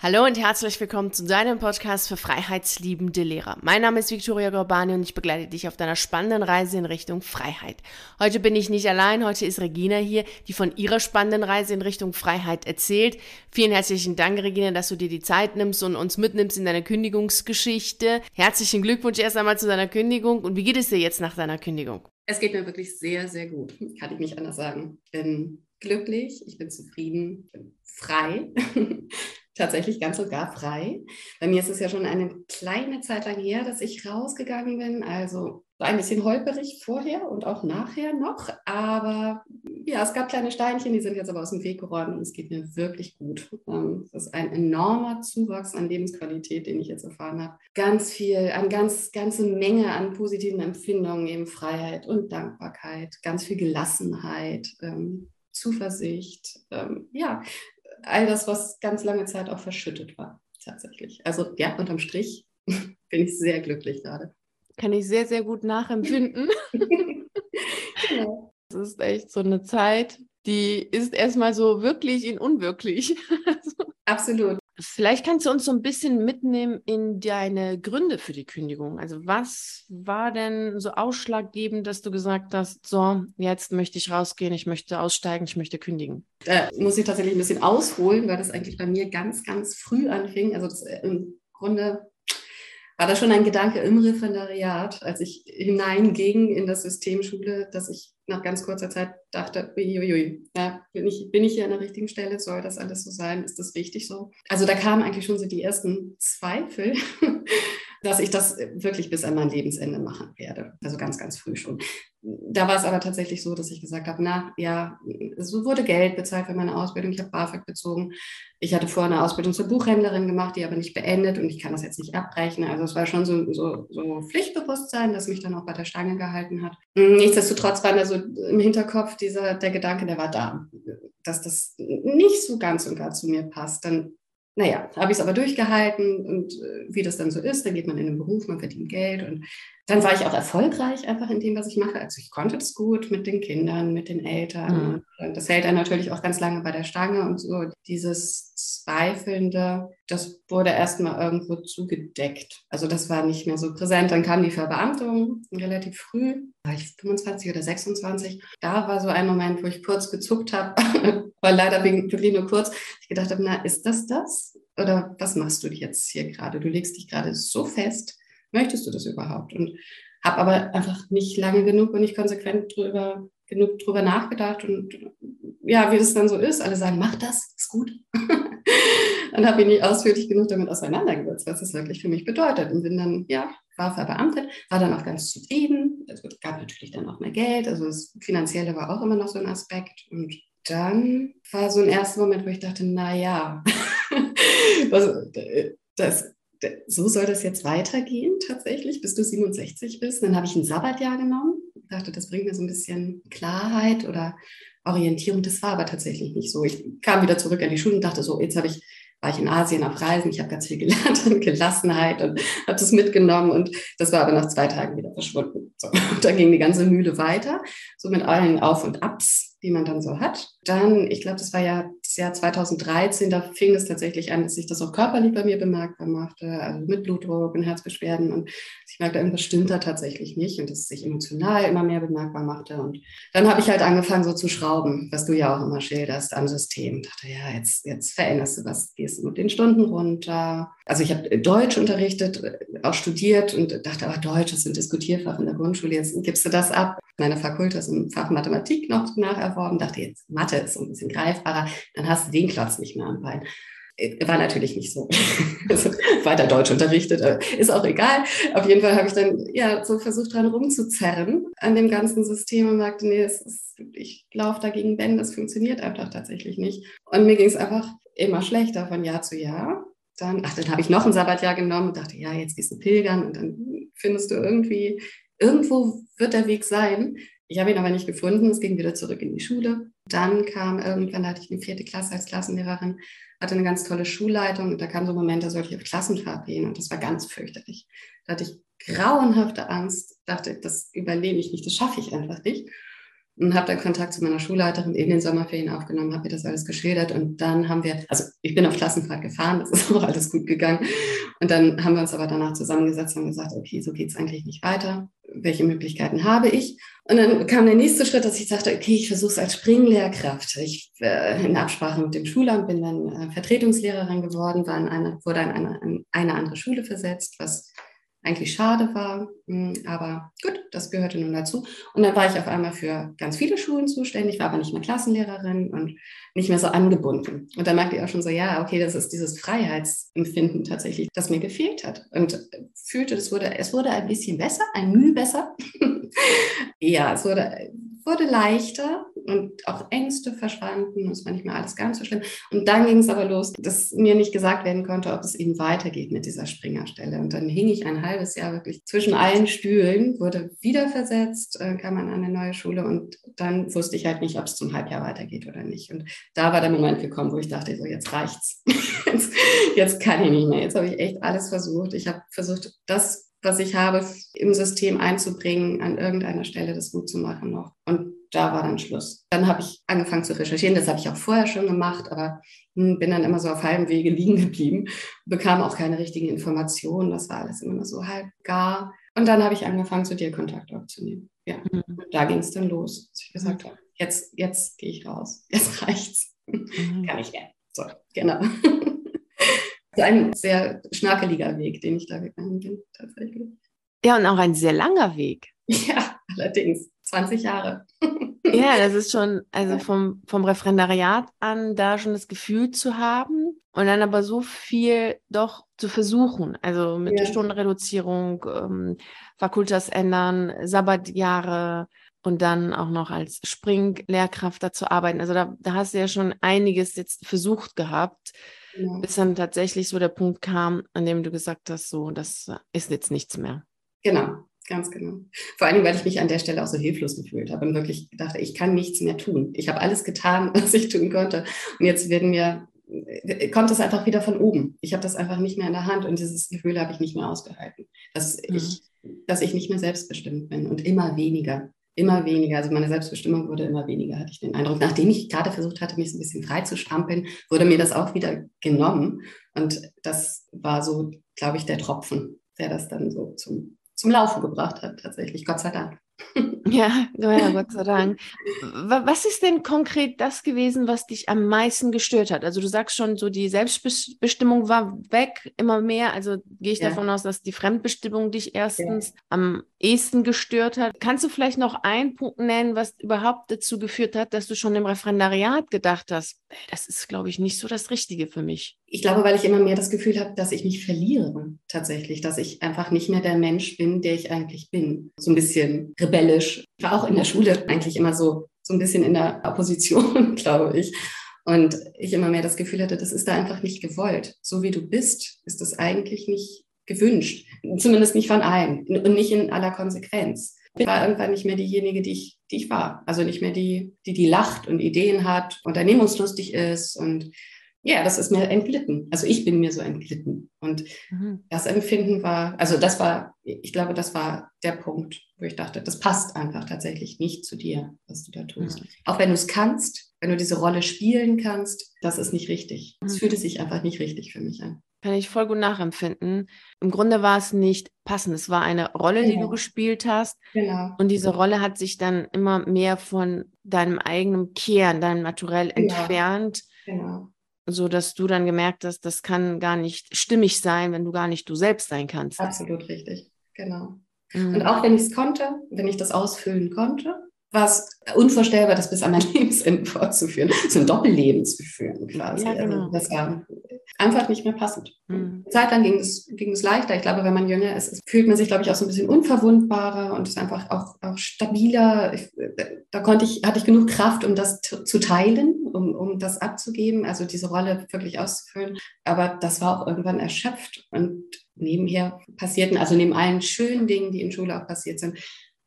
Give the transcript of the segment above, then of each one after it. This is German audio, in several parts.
Hallo und herzlich willkommen zu deinem Podcast für freiheitsliebende Lehrer. Mein Name ist Victoria Gorbani und ich begleite dich auf deiner spannenden Reise in Richtung Freiheit. Heute bin ich nicht allein, heute ist Regina hier, die von ihrer spannenden Reise in Richtung Freiheit erzählt. Vielen herzlichen Dank, Regina, dass du dir die Zeit nimmst und uns mitnimmst in deine Kündigungsgeschichte. Herzlichen Glückwunsch erst einmal zu deiner Kündigung und wie geht es dir jetzt nach deiner Kündigung? Es geht mir wirklich sehr, sehr gut, kann ich nicht anders sagen. Ich bin glücklich, ich bin zufrieden, ich bin frei. Tatsächlich ganz und gar frei. Bei mir ist es ja schon eine kleine Zeit lang her, dass ich rausgegangen bin. Also ein bisschen holperig vorher und auch nachher noch. Aber ja, es gab kleine Steinchen, die sind jetzt aber aus dem Weg geräumt und es geht mir wirklich gut. Ähm, das ist ein enormer Zuwachs an Lebensqualität, den ich jetzt erfahren habe. Ganz viel, eine ganz, ganze Menge an positiven Empfindungen, eben Freiheit und Dankbarkeit, ganz viel Gelassenheit. Ähm, Zuversicht, ähm, ja, all das, was ganz lange Zeit auch verschüttet war, tatsächlich. Also ja, unterm Strich bin ich sehr glücklich gerade. Kann ich sehr, sehr gut nachempfinden. genau. Das ist echt so eine Zeit, die ist erstmal so wirklich in unwirklich. Absolut. Vielleicht kannst du uns so ein bisschen mitnehmen in deine Gründe für die Kündigung. Also was war denn so ausschlaggebend, dass du gesagt hast, so, jetzt möchte ich rausgehen, ich möchte aussteigen, ich möchte kündigen? Da muss ich tatsächlich ein bisschen ausholen, weil das eigentlich bei mir ganz, ganz früh anfing. Also das, äh, im Grunde war das schon ein Gedanke im Referendariat, als ich hineinging in das System Schule, dass ich nach ganz kurzer Zeit dachte, uiuiui, ja, bin, ich, bin ich hier an der richtigen Stelle? Soll das alles so sein? Ist das richtig so? Also da kamen eigentlich schon so die ersten Zweifel, dass ich das wirklich bis an mein Lebensende machen werde. Also ganz, ganz früh schon. Da war es aber tatsächlich so, dass ich gesagt habe, na ja, so wurde Geld bezahlt für meine Ausbildung. Ich habe BAföG bezogen. Ich hatte vorher eine Ausbildung zur Buchhändlerin gemacht, die aber nicht beendet und ich kann das jetzt nicht abbrechen. Also es war schon so, so, so Pflichtbewusstsein, das mich dann auch bei der Stange gehalten hat. Nichtsdestotrotz war da so im Hinterkopf dieser, der Gedanke, der war da, dass das nicht so ganz und gar zu mir passt. Dann naja, habe ich es aber durchgehalten und äh, wie das dann so ist, dann geht man in den Beruf, man verdient Geld und dann war ich auch erfolgreich einfach in dem, was ich mache. Also ich konnte es gut mit den Kindern, mit den Eltern. Mhm. Das hält dann natürlich auch ganz lange bei der Stange und so dieses Zweifelnde, das wurde erstmal irgendwo zugedeckt. Also das war nicht mehr so präsent. Dann kam die Verbeamtung relativ früh, war ich 25 oder 26. Da war so ein Moment, wo ich kurz gezuckt habe, war leider wirklich nur kurz. Ich gedacht habe, na, ist das das? Oder was machst du jetzt hier gerade? Du legst dich gerade so fest möchtest du das überhaupt? Und habe aber einfach nicht lange genug und nicht konsequent drüber, genug drüber nachgedacht und ja, wie das dann so ist. Alle sagen, mach das, ist gut. dann habe ich nicht ausführlich genug damit auseinandergesetzt, was das wirklich für mich bedeutet. Und bin dann, ja, war verbeamtet, war dann auch ganz zufrieden. Es gab natürlich dann auch mehr Geld, also das Finanzielle war auch immer noch so ein Aspekt. Und dann war so ein erster Moment, wo ich dachte, na ja, das, so soll das jetzt weitergehen tatsächlich, bis du 67 bist. Dann habe ich ein Sabbatjahr genommen. Dachte, das bringt mir so ein bisschen Klarheit oder Orientierung. Das war aber tatsächlich nicht so. Ich kam wieder zurück an die Schule und dachte so, jetzt habe ich war ich in Asien auf Reisen, ich habe ganz viel gelernt an Gelassenheit und habe das mitgenommen und das war aber nach zwei Tagen wieder verschwunden. So. Und dann ging die ganze Mühle weiter, so mit allen Auf und Abs, die man dann so hat. Dann, ich glaube, das war ja das Jahr 2013, da fing es tatsächlich an, dass sich das auch körperlich bei mir bemerkbar machte, also mit Blutdruck und Herzbeschwerden und ich merkte, irgendwas stimmt da tatsächlich nicht und dass es sich emotional immer mehr bemerkbar machte und dann habe ich halt angefangen so zu schrauben, was du ja auch immer schilderst, am System. Ich dachte, ja, jetzt, jetzt veränderst du was, gehst du mit den Stunden runter. Also ich habe Deutsch unterrichtet, auch studiert und dachte, aber Deutsch ist ein Diskutierfach in der Grundschule, jetzt gibst du das ab. Meine Fakultas im Fach Mathematik noch nacherworben, dachte jetzt, Mathe ist so ein bisschen greifbarer, dann hast du den Klotz nicht mehr am Bein. Äh, war natürlich nicht so. Also weiter Deutsch unterrichtet, äh, ist auch egal. Auf jeden Fall habe ich dann ja so versucht, dran rumzuzerren an dem ganzen System und sagte, nee, ist, ich laufe dagegen Ben, das funktioniert einfach tatsächlich nicht. Und mir ging es einfach immer schlechter von Jahr zu Jahr. Dann, ach, dann habe ich noch ein Sabbatjahr genommen und dachte, ja, jetzt gehst du pilgern und dann findest du irgendwie, irgendwo wird der Weg sein. Ich habe ihn aber nicht gefunden. Es ging wieder zurück in die Schule. Dann kam irgendwann, da hatte ich eine vierte Klasse als Klassenlehrerin, hatte eine ganz tolle Schulleitung. Und da kam so ein Moment, da sollte ich auf Klassenfahrt gehen. Und das war ganz fürchterlich. Da hatte ich grauenhafte Angst, dachte, das überlebe ich nicht, das schaffe ich einfach nicht. Und habe dann Kontakt zu meiner Schulleiterin in den Sommerferien aufgenommen, habe mir das alles geschildert und dann haben wir, also ich bin auf Klassenfahrt gefahren, das ist auch alles gut gegangen und dann haben wir uns aber danach zusammengesetzt und gesagt, okay, so geht es eigentlich nicht weiter. Welche Möglichkeiten habe ich? Und dann kam der nächste Schritt, dass ich sagte, okay, ich versuche es als Springlehrkraft. Ich äh, in Absprache mit dem Schulamt bin dann äh, Vertretungslehrerin geworden, war in eine, wurde in eine, in eine andere Schule versetzt, was eigentlich schade war. Hm, aber gut, das gehörte nun dazu. Und dann war ich auf einmal für ganz viele Schulen zuständig, war aber nicht mehr Klassenlehrerin und nicht mehr so angebunden. Und dann merkte ich auch schon so, ja, okay, das ist dieses Freiheitsempfinden tatsächlich, das mir gefehlt hat. Und fühlte, es wurde, es wurde ein bisschen besser, ein Mühe besser. ja, es wurde wurde leichter und auch Ängste verschwanden. Es war nicht mehr alles ganz so schlimm. Und dann ging es aber los, dass mir nicht gesagt werden konnte, ob es eben weitergeht mit dieser Springerstelle. Und dann hing ich ein halbes Jahr wirklich zwischen allen Stühlen, wurde wieder versetzt, äh, kam an eine neue Schule und dann wusste ich halt nicht, ob es zum Halbjahr weitergeht oder nicht. Und da war der Moment gekommen, wo ich dachte, so jetzt reicht's. jetzt, jetzt kann ich nicht mehr. Jetzt habe ich echt alles versucht. Ich habe versucht, das was ich habe, im System einzubringen, an irgendeiner Stelle das gut zu machen noch. Und da war dann Schluss. Dann habe ich angefangen zu recherchieren. Das habe ich auch vorher schon gemacht, aber hm, bin dann immer so auf halbem Wege liegen geblieben, bekam auch keine richtigen Informationen. Das war alles immer nur so halb gar. Und dann habe ich angefangen, zu dir Kontakt aufzunehmen. Ja, mhm. da ging es dann los, dass ich gesagt habe, jetzt, jetzt gehe ich raus. Jetzt reicht's. Mhm. Kann ich mehr. So, genau ein sehr schnakeliger Weg, den ich da gegangen bin, tatsächlich. Ja, und auch ein sehr langer Weg. Ja, allerdings. 20 Jahre. ja, das ist schon, also vom, vom Referendariat an da schon das Gefühl zu haben und dann aber so viel doch zu versuchen. Also mit ja. der Stundenreduzierung, ähm, Fakultas ändern, Sabbatjahre und dann auch noch als Springlehrkraft dazu arbeiten. Also da, da hast du ja schon einiges jetzt versucht gehabt ja. bis dann tatsächlich so der Punkt kam, an dem du gesagt hast, so, das ist jetzt nichts mehr. Genau, ganz genau. Vor allem, weil ich mich an der Stelle auch so hilflos gefühlt habe und wirklich dachte, ich kann nichts mehr tun. Ich habe alles getan, was ich tun konnte. Und jetzt werden mir kommt es einfach wieder von oben. Ich habe das einfach nicht mehr in der Hand und dieses Gefühl habe ich nicht mehr ausgehalten, dass mhm. ich, dass ich nicht mehr selbstbestimmt bin und immer weniger immer weniger, also meine Selbstbestimmung wurde immer weniger, hatte ich den Eindruck. Nachdem ich gerade versucht hatte, mich so ein bisschen frei zu strampeln, wurde mir das auch wieder genommen. Und das war so, glaube ich, der Tropfen, der das dann so zum, zum Laufen gebracht hat, tatsächlich, Gott sei Dank. Ja, ja, Gott sei Dank. Was ist denn konkret das gewesen, was dich am meisten gestört hat? Also du sagst schon, so die Selbstbestimmung war weg, immer mehr. Also gehe ich ja. davon aus, dass die Fremdbestimmung dich erstens ja. am ehesten gestört hat. Kannst du vielleicht noch einen Punkt nennen, was überhaupt dazu geführt hat, dass du schon im Referendariat gedacht hast, das ist, glaube ich, nicht so das Richtige für mich? Ich glaube, weil ich immer mehr das Gefühl habe, dass ich mich verliere tatsächlich, dass ich einfach nicht mehr der Mensch bin, der ich eigentlich bin. So ein bisschen rebellisch. Ich war auch in der Schule eigentlich immer so, so ein bisschen in der Opposition, glaube ich. Und ich immer mehr das Gefühl hatte, das ist da einfach nicht gewollt. So wie du bist, ist das eigentlich nicht gewünscht. Zumindest nicht von allen und nicht in aller Konsequenz. Ich war irgendwann nicht mehr diejenige, die ich, die ich war. Also nicht mehr die, die, die lacht und Ideen hat, unternehmungslustig ist und ja, das ist mir entglitten. Also ich bin mir so entglitten. Und mhm. das Empfinden war, also das war, ich glaube, das war der Punkt, wo ich dachte, das passt einfach tatsächlich nicht zu dir, was du da tust. Mhm. Auch wenn du es kannst, wenn du diese Rolle spielen kannst, das ist nicht richtig. Es mhm. fühlte sich einfach nicht richtig für mich an. Kann ich voll gut nachempfinden. Im Grunde war es nicht passend. Es war eine Rolle, genau. die du genau. gespielt hast. Genau. Und diese Rolle hat sich dann immer mehr von deinem eigenen Kern, deinem Naturell genau. entfernt. Genau. So dass du dann gemerkt hast, das kann gar nicht stimmig sein, wenn du gar nicht du selbst sein kannst. Absolut richtig. Genau. Mhm. Und auch wenn ich es konnte, wenn ich das ausfüllen konnte, war es unvorstellbar, das bis an mein Lebensende fortzuführen, so ein Doppelleben zu führen quasi. Ja, also genau. also das war einfach nicht mehr passend. Mhm. Zeit lang ging es, ging es leichter. Ich glaube, wenn man jünger ist, fühlt man sich, glaube ich, auch so ein bisschen unverwundbarer und ist einfach auch, auch stabiler. Ich, da konnte ich, hatte ich genug Kraft, um das zu teilen, um, um das abzugeben, also diese Rolle wirklich auszufüllen. Aber das war auch irgendwann erschöpft und nebenher passierten, also neben allen schönen Dingen, die in Schule auch passiert sind,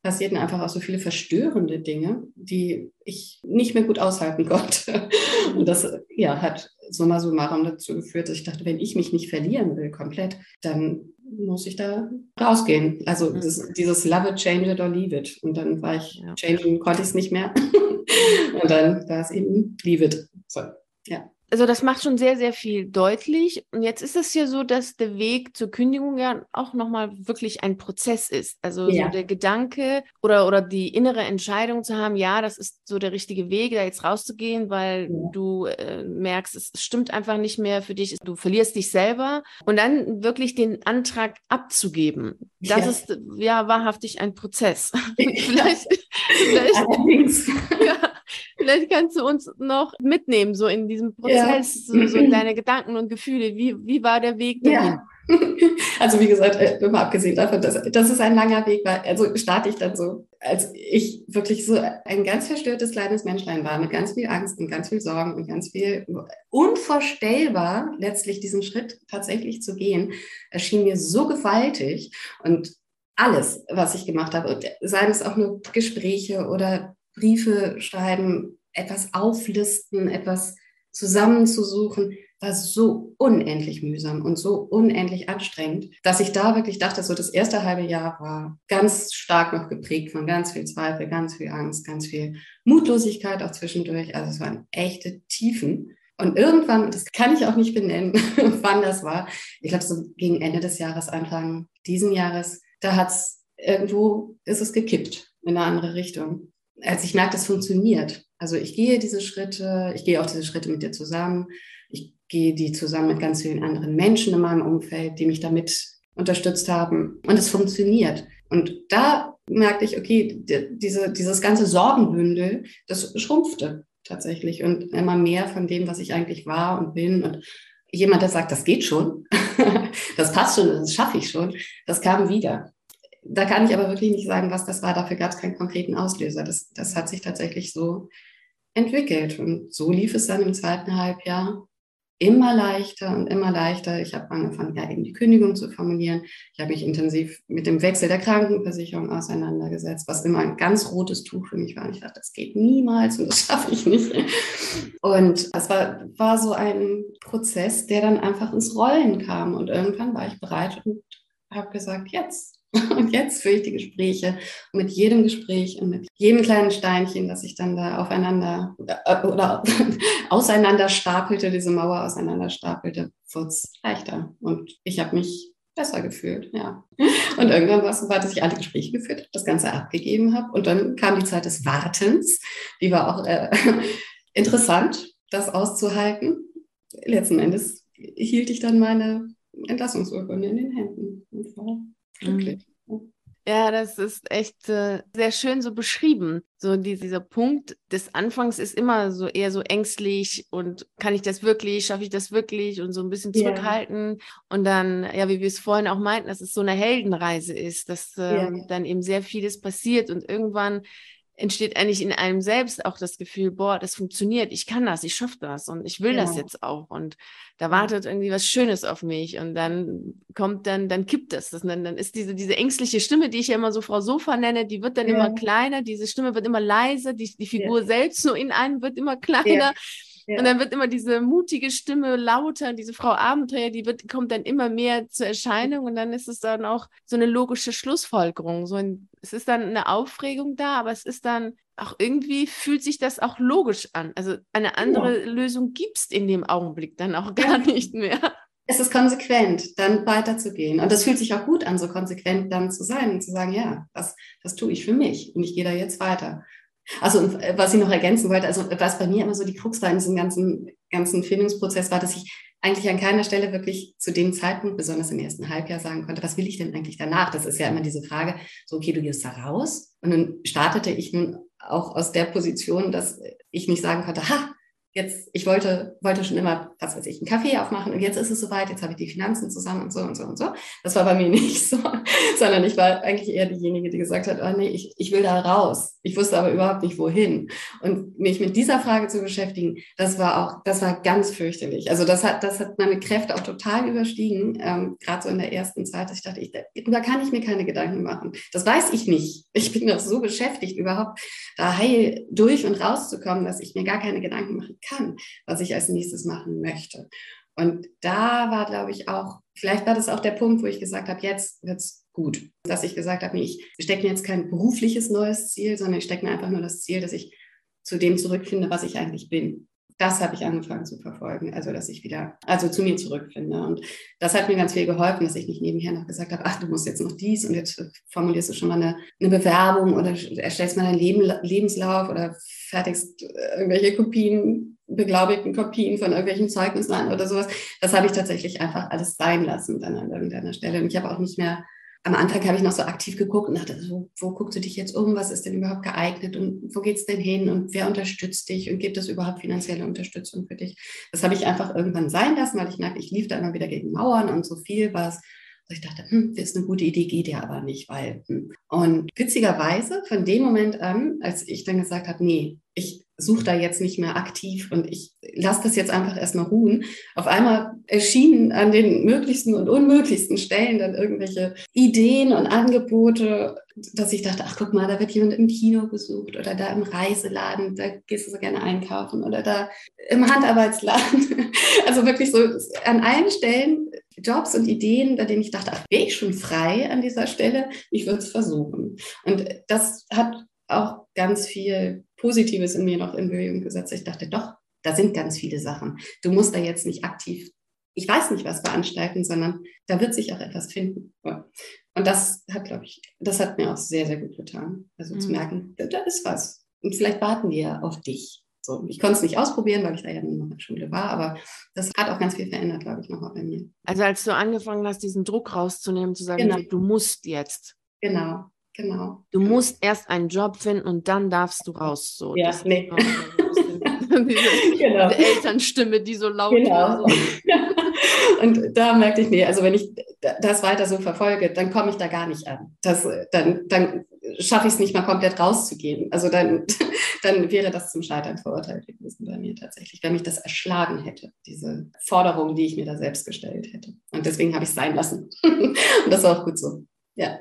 passierten einfach auch so viele verstörende Dinge, die ich nicht mehr gut aushalten konnte. Und das ja, hat summa summarum dazu geführt, dass ich dachte, wenn ich mich nicht verlieren will komplett, dann muss ich da rausgehen. Also mhm. das, dieses Love it, change it or leave it. Und dann war ich, ja. changen konnte ich es nicht mehr. und dann war es eben leave it. So, ja also das macht schon sehr, sehr viel deutlich. Und jetzt ist es ja so, dass der Weg zur Kündigung ja auch nochmal wirklich ein Prozess ist. Also ja. so der Gedanke oder, oder die innere Entscheidung zu haben, ja, das ist so der richtige Weg, da jetzt rauszugehen, weil ja. du äh, merkst, es stimmt einfach nicht mehr für dich, du verlierst dich selber. Und dann wirklich den Antrag abzugeben. Das ja. ist ja wahrhaftig ein Prozess. vielleicht, vielleicht, Allerdings. ja, Vielleicht kannst du uns noch mitnehmen, so in diesem Prozess, ja. so, so deine Gedanken und Gefühle. Wie, wie war der Weg dahin? Ja. Also wie gesagt, äh, immer abgesehen davon, dass, dass es ein langer Weg war, also starte ich dann so, als ich wirklich so ein ganz verstörtes kleines Menschlein war, mit ganz viel Angst und ganz viel Sorgen und ganz viel unvorstellbar, letztlich diesen Schritt tatsächlich zu gehen, erschien mir so gewaltig und alles, was ich gemacht habe, seien es auch nur Gespräche oder Briefe schreiben, etwas auflisten, etwas zusammenzusuchen, war so unendlich mühsam und so unendlich anstrengend, dass ich da wirklich dachte, so das erste halbe Jahr war ganz stark noch geprägt von ganz viel Zweifel, ganz viel Angst, ganz viel Mutlosigkeit auch zwischendurch. Also es waren echte Tiefen. Und irgendwann, das kann ich auch nicht benennen, wann das war, ich glaube so gegen Ende des Jahres, Anfang diesen Jahres, da hat es irgendwo, ist es gekippt in eine andere Richtung als ich merke, das funktioniert. Also ich gehe diese Schritte, ich gehe auch diese Schritte mit dir zusammen. Ich gehe die zusammen mit ganz vielen anderen Menschen in meinem Umfeld, die mich damit unterstützt haben. Und es funktioniert. Und da merkte ich, okay, diese, dieses ganze Sorgenbündel, das schrumpfte tatsächlich. Und immer mehr von dem, was ich eigentlich war und bin. Und jemand, der sagt, das geht schon, das passt schon, das schaffe ich schon, das kam wieder da kann ich aber wirklich nicht sagen, was das war. Dafür gab es keinen konkreten Auslöser. Das, das hat sich tatsächlich so entwickelt. Und so lief es dann im zweiten Halbjahr immer leichter und immer leichter. Ich habe angefangen, ja eben die Kündigung zu formulieren. Ich habe mich intensiv mit dem Wechsel der Krankenversicherung auseinandergesetzt, was immer ein ganz rotes Tuch für mich war. Und ich dachte, das geht niemals und das schaffe ich nicht. Und das war, war so ein Prozess, der dann einfach ins Rollen kam. Und irgendwann war ich bereit und habe gesagt, jetzt Und jetzt führe ich die Gespräche. Und mit jedem Gespräch und mit jedem kleinen Steinchen, das ich dann da aufeinander äh, oder auseinander stapelte, diese Mauer auseinander stapelte, wurde es leichter. Und ich habe mich besser gefühlt, ja. Und irgendwann war es so weit, dass ich alle Gespräche geführt habe, das Ganze abgegeben habe. Und dann kam die Zeit des Wartens. Die war auch äh, interessant, das auszuhalten. Letzten Endes hielt ich dann meine Entlassungsurkunde in den Händen und war glücklich. Ja, das ist echt äh, sehr schön so beschrieben. So die, dieser Punkt des Anfangs ist immer so eher so ängstlich und kann ich das wirklich, schaffe ich das wirklich und so ein bisschen zurückhalten. Yeah. Und dann, ja, wie wir es vorhin auch meinten, dass es so eine Heldenreise ist, dass äh, yeah. dann eben sehr vieles passiert und irgendwann entsteht eigentlich in einem selbst auch das Gefühl, boah, das funktioniert, ich kann das, ich schaffe das und ich will ja. das jetzt auch und da wartet irgendwie was Schönes auf mich und dann kommt dann, dann kippt das, das dann, dann ist diese, diese ängstliche Stimme, die ich ja immer so Frau Sofa nenne, die wird dann ja. immer kleiner, diese Stimme wird immer leiser, die, die Figur ja. selbst nur in einem wird immer kleiner ja. Und dann wird immer diese mutige Stimme lauter, diese Frau Abenteuer, die wird, kommt dann immer mehr zur Erscheinung und dann ist es dann auch so eine logische Schlussfolgerung. So ein, es ist dann eine Aufregung da, aber es ist dann auch irgendwie fühlt sich das auch logisch an. Also eine andere ja. Lösung gibt es in dem Augenblick dann auch gar nicht mehr. Es ist konsequent, dann weiterzugehen. Und das fühlt sich auch gut an, so konsequent dann zu sein und zu sagen, ja, das, das tue ich für mich und ich gehe da jetzt weiter. Also was ich noch ergänzen wollte, also was bei mir immer so die Krux war in diesem ganzen, ganzen Findungsprozess war, dass ich eigentlich an keiner Stelle wirklich zu dem Zeitpunkt, besonders im ersten Halbjahr, sagen konnte, was will ich denn eigentlich danach? Das ist ja immer diese Frage, so okay, du gehst da raus. Und dann startete ich nun auch aus der Position, dass ich nicht sagen konnte, ha, jetzt, ich wollte, wollte schon immer, was weiß ich, einen Kaffee aufmachen und jetzt ist es soweit, jetzt habe ich die Finanzen zusammen und so und so und so. Das war bei mir nicht so, sondern ich war eigentlich eher diejenige, die gesagt hat, oh nee, ich, ich will da raus. Ich wusste aber überhaupt nicht, wohin. Und mich mit dieser Frage zu beschäftigen, das war auch, das war ganz fürchterlich. Also das hat, das hat meine Kräfte auch total überstiegen, ähm, gerade so in der ersten Zeit, dass ich dachte, ich, da kann ich mir keine Gedanken machen. Das weiß ich nicht. Ich bin noch so beschäftigt, überhaupt da heil durch und rauszukommen, dass ich mir gar keine Gedanken machen kann, was ich als nächstes machen möchte. Und da war, glaube ich, auch, vielleicht war das auch der Punkt, wo ich gesagt habe, jetzt wird es gut. Dass ich gesagt habe, ich stecke mir jetzt kein berufliches neues Ziel, sondern ich stecke mir einfach nur das Ziel, dass ich zu dem zurückfinde, was ich eigentlich bin das habe ich angefangen zu verfolgen, also dass ich wieder, also zu mir zurückfinde. Und das hat mir ganz viel geholfen, dass ich nicht nebenher noch gesagt habe, ach, du musst jetzt noch dies und jetzt formulierst du schon mal eine, eine Bewerbung oder erstellst mal deinen Leben, Lebenslauf oder fertigst irgendwelche Kopien, beglaubigten Kopien von irgendwelchen Zeugnissen an oder sowas. Das habe ich tatsächlich einfach alles sein lassen dann an irgendeiner Stelle. Und ich habe auch nicht mehr am Anfang habe ich noch so aktiv geguckt und dachte, so, wo guckst du dich jetzt um? Was ist denn überhaupt geeignet und wo geht es denn hin und wer unterstützt dich und gibt es überhaupt finanzielle Unterstützung für dich? Das habe ich einfach irgendwann sein lassen, weil ich merkte, ich lief da immer wieder gegen Mauern und so viel war es. Ich dachte, hm, das ist eine gute Idee, geht ja aber nicht, weil. Hm. Und witzigerweise, von dem Moment an, als ich dann gesagt habe, nee, ich suche da jetzt nicht mehr aktiv und ich lasse das jetzt einfach erstmal ruhen. Auf einmal erschienen an den möglichsten und unmöglichsten Stellen dann irgendwelche Ideen und Angebote, dass ich dachte, ach guck mal, da wird jemand im Kino besucht oder da im Reiseladen, da gehst du so gerne einkaufen oder da im Handarbeitsladen. Also wirklich so an allen Stellen Jobs und Ideen, bei denen ich dachte, ach, wäre ich schon frei an dieser Stelle? Ich würde es versuchen. Und das hat auch ganz viel Positives in mir noch in Bewegung gesetzt. Ich dachte, doch, da sind ganz viele Sachen. Du musst da jetzt nicht aktiv, ich weiß nicht, was veranstalten, sondern da wird sich auch etwas finden. Und das hat, glaube ich, das hat mir auch sehr, sehr gut getan. Also mhm. zu merken, da, ist was. Und vielleicht warten wir auf dich. So, ich konnte es nicht ausprobieren, weil ich da ja noch in der Schule war, aber das hat auch ganz viel verändert, glaube ich, noch bei mir. Also als du angefangen hast, diesen Druck rauszunehmen, zu sagen, genau. du musst jetzt. Genau, Genau. Du musst erst einen Job finden und dann darfst du raus. So. Ja, das nee. diese, genau. diese Elternstimme, die so laut genau. So. und da merkte ich, nee, also wenn ich das weiter so verfolge, dann komme ich da gar nicht an. Das, dann dann schaffe ich es nicht mal komplett rauszugehen. Also dann, dann wäre das zum Scheitern verurteilt gewesen bei mir tatsächlich, wenn mich das erschlagen hätte, diese Forderung, die ich mir da selbst gestellt hätte. Und deswegen habe ich es sein lassen. und das war auch gut so. Ja.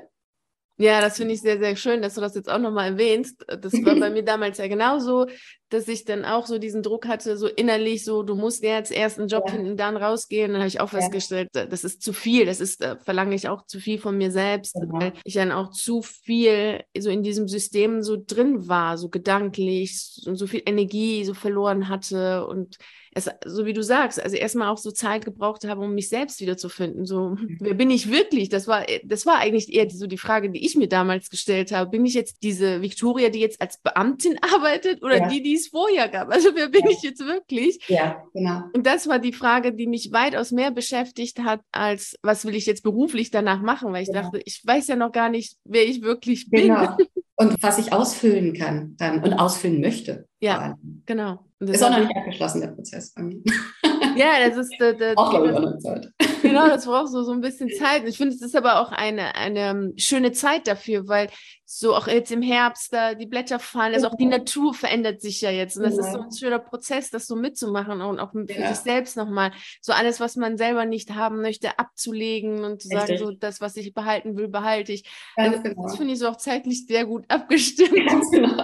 Ja, das finde ich sehr, sehr schön, dass du das jetzt auch nochmal erwähnst. Das war bei mir damals ja genauso, dass ich dann auch so diesen Druck hatte, so innerlich, so du musst jetzt erst einen Job ja. finden, dann rausgehen. Dann habe ich auch festgestellt, ja. das ist zu viel, das ist, da verlange ich auch zu viel von mir selbst, ja. weil ich dann auch zu viel so in diesem System so drin war, so gedanklich und so viel Energie so verloren hatte und es, so wie du sagst, also erstmal auch so Zeit gebraucht habe, um mich selbst wiederzufinden. So, mhm. wer bin ich wirklich? Das war, das war eigentlich eher so die Frage, die ich mir damals gestellt habe. Bin ich jetzt diese Victoria, die jetzt als Beamtin arbeitet oder ja. die, die es vorher gab? Also wer bin ja. ich jetzt wirklich? Ja, genau. Und das war die Frage, die mich weitaus mehr beschäftigt hat, als was will ich jetzt beruflich danach machen, weil ich genau. dachte, ich weiß ja noch gar nicht, wer ich wirklich bin. Genau. Und was ich ausfüllen kann dann und ausfüllen möchte. Ja, genau. Ist auch noch nicht abgeschlossen, der Prozess bei mir. Ja, das ist der, der, auch, glaube ich, auch noch Zeit. Genau, das braucht so, so ein bisschen Zeit. Ich finde, es ist aber auch eine, eine ähm, schöne Zeit dafür, weil so auch jetzt im Herbst da die Blätter fallen, also auch die Natur verändert sich ja jetzt. Und das ja. ist so ein schöner Prozess, das so mitzumachen und auch für ja. sich selbst nochmal so alles, was man selber nicht haben möchte, abzulegen und zu sagen, so das, was ich behalten will, behalte ich. Also, genau. Das finde ich so auch zeitlich sehr gut abgestimmt. Ganz genau.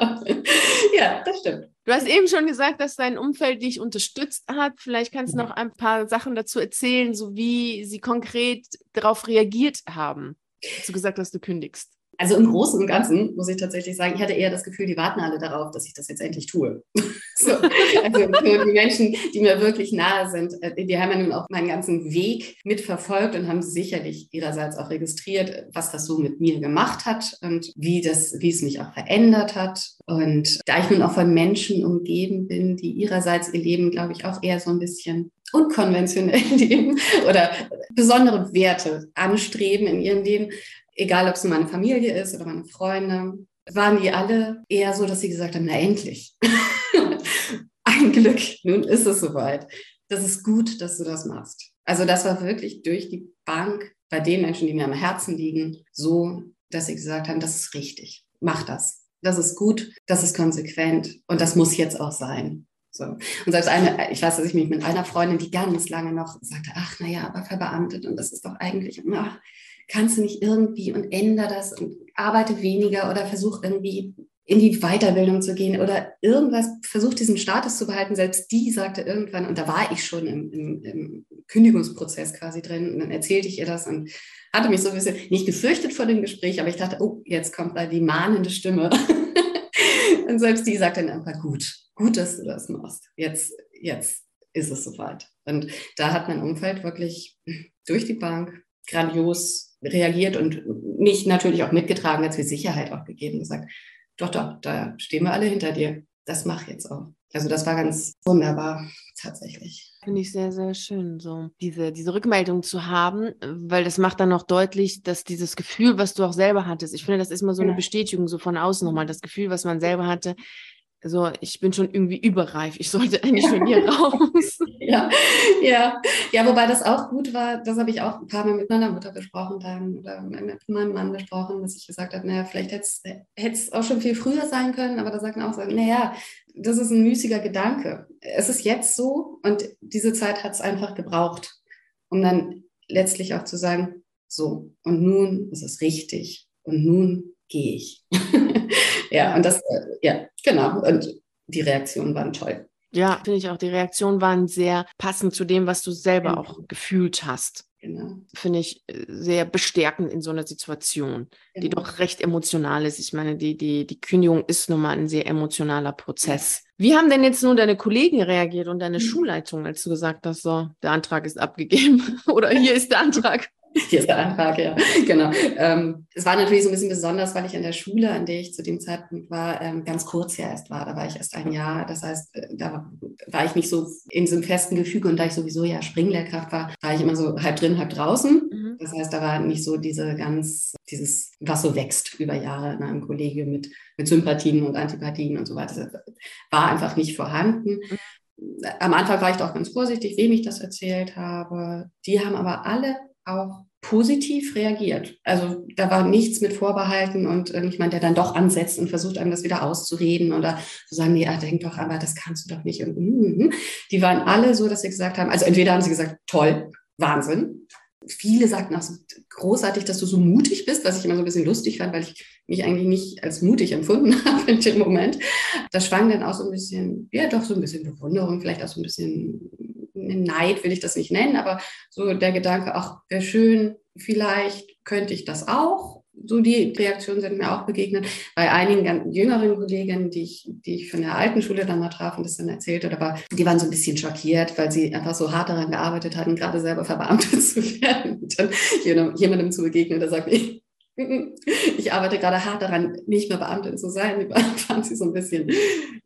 Ja, das stimmt. Du hast eben schon gesagt, dass dein Umfeld dich unterstützt hat. Vielleicht kannst du noch ein paar Sachen dazu erzählen, so wie sie konkret darauf reagiert haben, als du gesagt hast, du kündigst. Also im Großen und Ganzen muss ich tatsächlich sagen, ich hatte eher das Gefühl, die warten alle darauf, dass ich das jetzt endlich tue. so. Also die Menschen, die mir wirklich nahe sind, äh, die haben ja nun auch meinen ganzen Weg mitverfolgt und haben sicherlich ihrerseits auch registriert, was das so mit mir gemacht hat und wie, das, wie es mich auch verändert hat. Und da ich nun auch von Menschen umgeben bin, die ihrerseits ihr Leben, glaube ich, auch eher so ein bisschen unkonventionell leben oder besondere Werte anstreben in ihrem Leben, egal ob es meine Familie ist oder meine Freunde, waren die alle eher so, dass sie gesagt haben, na endlich. Ein Glück, nun ist es soweit. Das ist gut, dass du das machst. Also das war wirklich durch die Bank bei den Menschen, die mir am Herzen liegen, so, dass sie gesagt haben, das ist richtig, mach das. Das ist gut, das ist konsequent und das muss jetzt auch sein. So. Und selbst eine, ich weiß, dass ich mich mit einer Freundin, die ganz lange noch sagte, ach naja, aber verbeamtet und das ist doch eigentlich, ach, kannst du nicht irgendwie und ändere das und arbeite weniger oder versuch irgendwie in die Weiterbildung zu gehen oder irgendwas, versucht diesen Status zu behalten. Selbst die sagte irgendwann, und da war ich schon im, im, im Kündigungsprozess quasi drin, und dann erzählte ich ihr das und hatte mich so ein bisschen nicht gefürchtet vor dem Gespräch, aber ich dachte, oh, jetzt kommt da die mahnende Stimme. und selbst die sagte dann einfach, gut, gut, dass du das machst. Jetzt, jetzt ist es soweit. Und da hat mein Umfeld wirklich durch die Bank grandios reagiert und mich natürlich auch mitgetragen, ganz viel Sicherheit auch gegeben, gesagt, doch, doch, da stehen wir alle hinter dir. Das mach jetzt auch. Also das war ganz wunderbar, tatsächlich. Finde ich sehr, sehr schön, so diese, diese Rückmeldung zu haben, weil das macht dann auch deutlich, dass dieses Gefühl, was du auch selber hattest, ich finde, das ist immer so eine Bestätigung, so von außen nochmal, das Gefühl, was man selber hatte, so, ich bin schon irgendwie überreif. Ich sollte eigentlich schon hier raus. ja, ja, ja, wobei das auch gut war. Das habe ich auch ein paar Mal mit meiner Mutter besprochen dann oder mit meinem Mann besprochen, dass ich gesagt habe, naja, vielleicht hätte es auch schon viel früher sein können, aber da sagten auch so, naja, das ist ein müßiger Gedanke. Es ist jetzt so und diese Zeit hat es einfach gebraucht, um dann letztlich auch zu sagen, so, und nun ist es richtig und nun gehe ich. ja, und das, äh, ja, genau. Und die Reaktionen waren toll. Ja, finde ich auch. Die Reaktionen waren sehr passend zu dem, was du selber genau. auch gefühlt hast. Genau. Finde ich äh, sehr bestärkend in so einer Situation, genau. die doch recht emotional ist. Ich meine, die, die, die Kündigung ist nun mal ein sehr emotionaler Prozess. Wie haben denn jetzt nun deine Kollegen reagiert und deine mhm. Schulleitung, als du gesagt hast, so, der Antrag ist abgegeben oder hier ist der Antrag? Hier ist der Antrag, ja, genau. Ähm, es war natürlich so ein bisschen besonders, weil ich an der Schule, an der ich zu dem Zeitpunkt war, ähm, ganz kurz ja erst war. Da war ich erst ein Jahr. Das heißt, äh, da war ich nicht so in so einem festen Gefüge und da ich sowieso ja Springlehrkraft war, war ich immer so halb drin, halb draußen. Mhm. Das heißt, da war nicht so diese ganz, dieses, was so wächst über Jahre in einem Kollegium mit, mit Sympathien und Antipathien und so weiter. Das war einfach nicht vorhanden. Mhm am Anfang war ich doch ganz vorsichtig, wem ich das erzählt habe. Die haben aber alle auch positiv reagiert. Also da war nichts mit Vorbehalten und irgendjemand, der dann doch ansetzt und versucht, einem das wieder auszureden oder zu sagen, nee, ah, denk doch, aber das kannst du doch nicht. Und, mm, mm. Die waren alle so, dass sie gesagt haben, also entweder haben sie gesagt, toll, Wahnsinn. Viele sagten auch so großartig, dass du so mutig bist, was ich immer so ein bisschen lustig fand, weil ich mich eigentlich nicht als mutig empfunden habe in dem Moment. Da schwang dann auch so ein bisschen, ja doch so ein bisschen Bewunderung, vielleicht auch so ein bisschen Neid will ich das nicht nennen, aber so der Gedanke, ach, wäre schön, vielleicht könnte ich das auch. So die Reaktionen sind mir auch begegnet. Bei einigen jüngeren Kolleginnen, die ich, die ich von der alten Schule dann mal traf und das dann erzählt habe, aber die waren so ein bisschen schockiert, weil sie einfach so hart daran gearbeitet hatten, gerade selber verbeamtet zu werden. Und dann jemandem zu begegnen, der sagt, ich ich arbeite gerade hart daran, nicht mehr Beamtin zu sein. Die fand sie so ein bisschen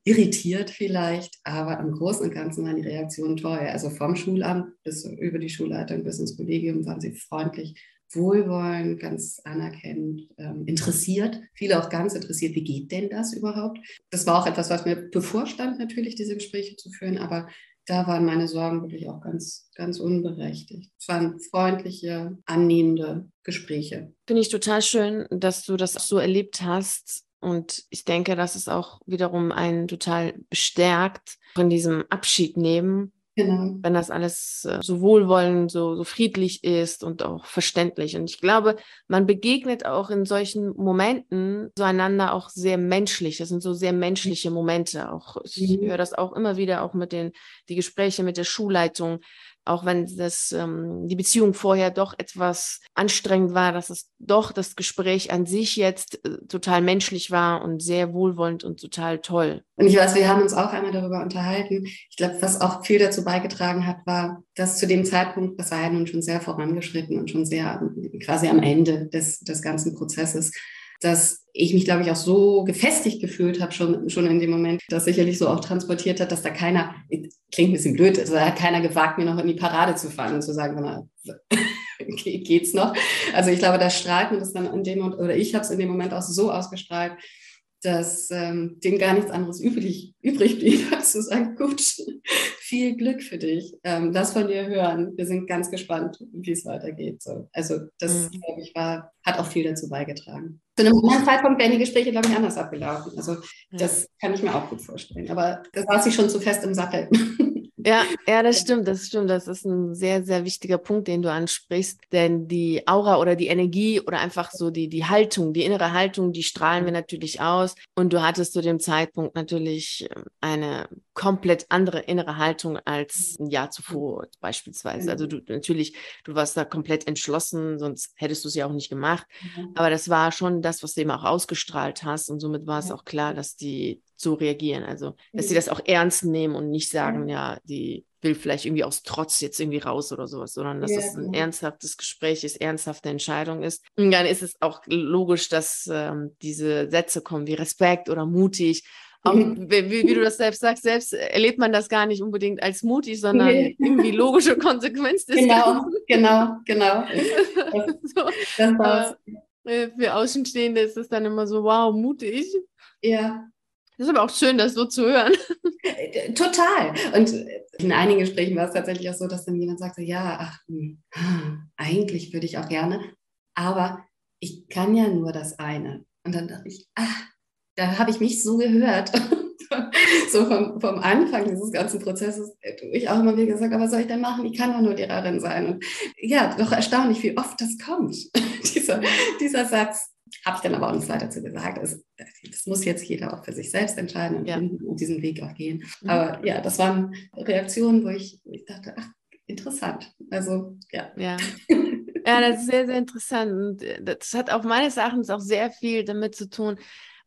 irritiert vielleicht, aber im Großen und Ganzen waren die Reaktionen toll. Also vom Schulamt bis über die Schulleitung bis ins Kollegium waren sie freundlich, wohlwollend, ganz anerkennend, ähm, interessiert. Viele auch ganz interessiert, wie geht denn das überhaupt? Das war auch etwas, was mir bevorstand, natürlich diese Gespräche zu führen, aber da waren meine Sorgen wirklich auch ganz, ganz unberechtigt. Es waren freundliche, annehmende Gespräche. Finde ich total schön, dass du das so erlebt hast. Und ich denke, dass es auch wiederum einen total bestärkt, von diesem Abschied nehmen Genau. Wenn das alles äh, so wohlwollend, so, so friedlich ist und auch verständlich. Und ich glaube, man begegnet auch in solchen Momenten zueinander auch sehr menschlich. Das sind so sehr menschliche Momente. Auch ich mhm. höre das auch immer wieder, auch mit den die Gespräche mit der Schulleitung auch wenn das, ähm, die Beziehung vorher doch etwas anstrengend war, dass es doch das Gespräch an sich jetzt äh, total menschlich war und sehr wohlwollend und total toll. Und ich weiß, wir haben uns auch einmal darüber unterhalten. Ich glaube, was auch viel dazu beigetragen hat, war, dass zu dem Zeitpunkt, das war ja nun schon sehr vorangeschritten und schon sehr quasi am Ende des, des ganzen Prozesses, dass ich mich, glaube ich, auch so gefestigt gefühlt habe, schon, schon in dem Moment, das sicherlich so auch transportiert hat, dass da keiner, klingt ein bisschen blöd, also da hat keiner gewagt, mir noch in die Parade zu fahren und zu sagen, mal, geht's noch? Also ich glaube, da strahlt man das dann in dem Moment, oder ich habe es in dem Moment auch so ausgestrahlt, dass ähm, denen gar nichts anderes übrig, übrig blieb, als zu sagen, gut, viel Glück für dich. Ähm, das von dir hören. Wir sind ganz gespannt, wie es weitergeht. So. Also das, mhm. glaube ich, war, hat auch viel dazu beigetragen. Zu einem anderen Zeitpunkt wären die Gespräche, glaube ich, anders abgelaufen. Also das kann ich mir auch gut vorstellen. Aber da saß ich schon zu fest im Sattel. Ja, ja, das stimmt, das stimmt. Das ist ein sehr, sehr wichtiger Punkt, den du ansprichst. Denn die Aura oder die Energie oder einfach so die, die Haltung, die innere Haltung, die strahlen wir natürlich aus. Und du hattest zu dem Zeitpunkt natürlich ähm, eine komplett andere innere Haltung als ein Jahr zuvor beispielsweise. Also du natürlich, du warst da komplett entschlossen, sonst hättest du es ja auch nicht gemacht. Aber das war schon das, was du eben auch ausgestrahlt hast. Und somit war es auch klar, dass die so reagieren. Also, dass sie das auch ernst nehmen und nicht sagen, ja, die will vielleicht irgendwie aus Trotz jetzt irgendwie raus oder sowas, sondern dass ja, es ein genau. ernsthaftes Gespräch ist, ernsthafte Entscheidung ist. Und dann ist es auch logisch, dass ähm, diese Sätze kommen wie Respekt oder mutig. Auch, mhm. wie, wie, du das selbst sagst, selbst erlebt man das gar nicht unbedingt als mutig, sondern nee. irgendwie logische Konsequenz des Genau, Ganzen. genau, genau. Das, das war's. Äh, für Außenstehende ist es dann immer so, wow, mutig. Ja, das ist aber auch schön, das so zu hören. Äh, total. Und in einigen Gesprächen war es tatsächlich auch so, dass dann jemand sagte, ja, ach, hm, eigentlich würde ich auch gerne, aber ich kann ja nur das eine. Und dann dachte ich, ach, da habe ich mich so gehört. so vom, vom Anfang dieses ganzen Prozesses, äh, ich auch immer wieder gesagt, aber was soll ich denn machen? Ich kann doch nur Lehrerin sein. Und ja, doch erstaunlich, wie oft das kommt, dieser, dieser Satz. Habe ich dann aber auch nichts weiter zu gesagt. Das, das, muss jetzt jeder auch für sich selbst entscheiden und, ja. diesen Weg auch gehen. Mhm. Aber ja, das waren Reaktionen, wo ich, ich dachte, ach, interessant. Also, ja. Ja. Ja, das ist sehr, sehr interessant. Und äh, das hat auch meines Erachtens auch sehr viel damit zu tun,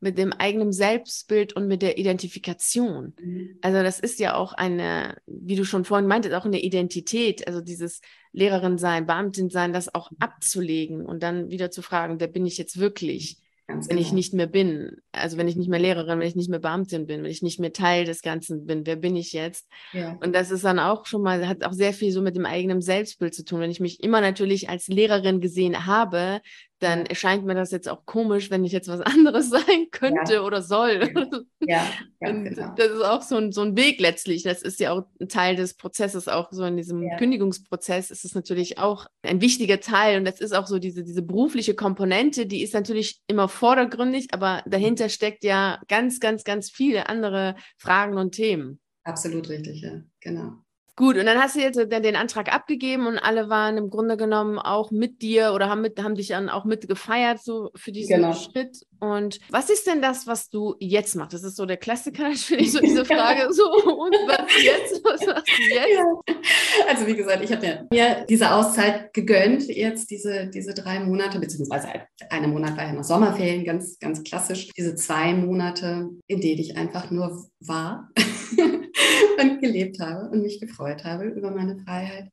mit dem eigenen Selbstbild und mit der Identifikation. Mhm. Also das ist ja auch eine, wie du schon vorhin meintest, auch eine Identität, also dieses Lehrerin sein, Beamtin sein, das auch mhm. abzulegen und dann wieder zu fragen, wer bin ich jetzt wirklich? Ganz wenn genau. ich nicht mehr bin, also wenn ich nicht mehr Lehrerin, wenn ich nicht mehr Beamtin bin, wenn ich nicht mehr Teil des Ganzen bin, wer bin ich jetzt? Ja. Und das ist dann auch schon mal, hat auch sehr viel so mit dem eigenen Selbstbild zu tun. Wenn ich mich immer natürlich als Lehrerin gesehen habe, dann erscheint mir das jetzt auch komisch, wenn ich jetzt was anderes sein könnte ja. oder soll. Ja, ja genau. Das ist auch so ein, so ein Weg letztlich. Das ist ja auch ein Teil des Prozesses, auch so in diesem ja. Kündigungsprozess ist es natürlich auch ein wichtiger Teil und das ist auch so diese, diese berufliche Komponente, die ist natürlich immer vordergründig, aber dahinter steckt ja ganz, ganz, ganz viele andere Fragen und Themen. Absolut richtig, ja, genau. Gut, und dann hast du jetzt den Antrag abgegeben und alle waren im Grunde genommen auch mit dir oder haben, mit, haben dich dann auch mit gefeiert so für diesen genau. Schritt. Und was ist denn das, was du jetzt machst? Das ist so der Klassiker, finde ich so diese Frage. so, und was jetzt? Was machst du jetzt? Ja. Also wie gesagt, ich habe mir diese Auszeit gegönnt, jetzt diese, diese drei Monate, beziehungsweise eine Monat war ja noch Sommerferien, ganz, ganz klassisch. Diese zwei Monate, in denen ich einfach nur war. und gelebt habe und mich gefreut habe über meine Freiheit.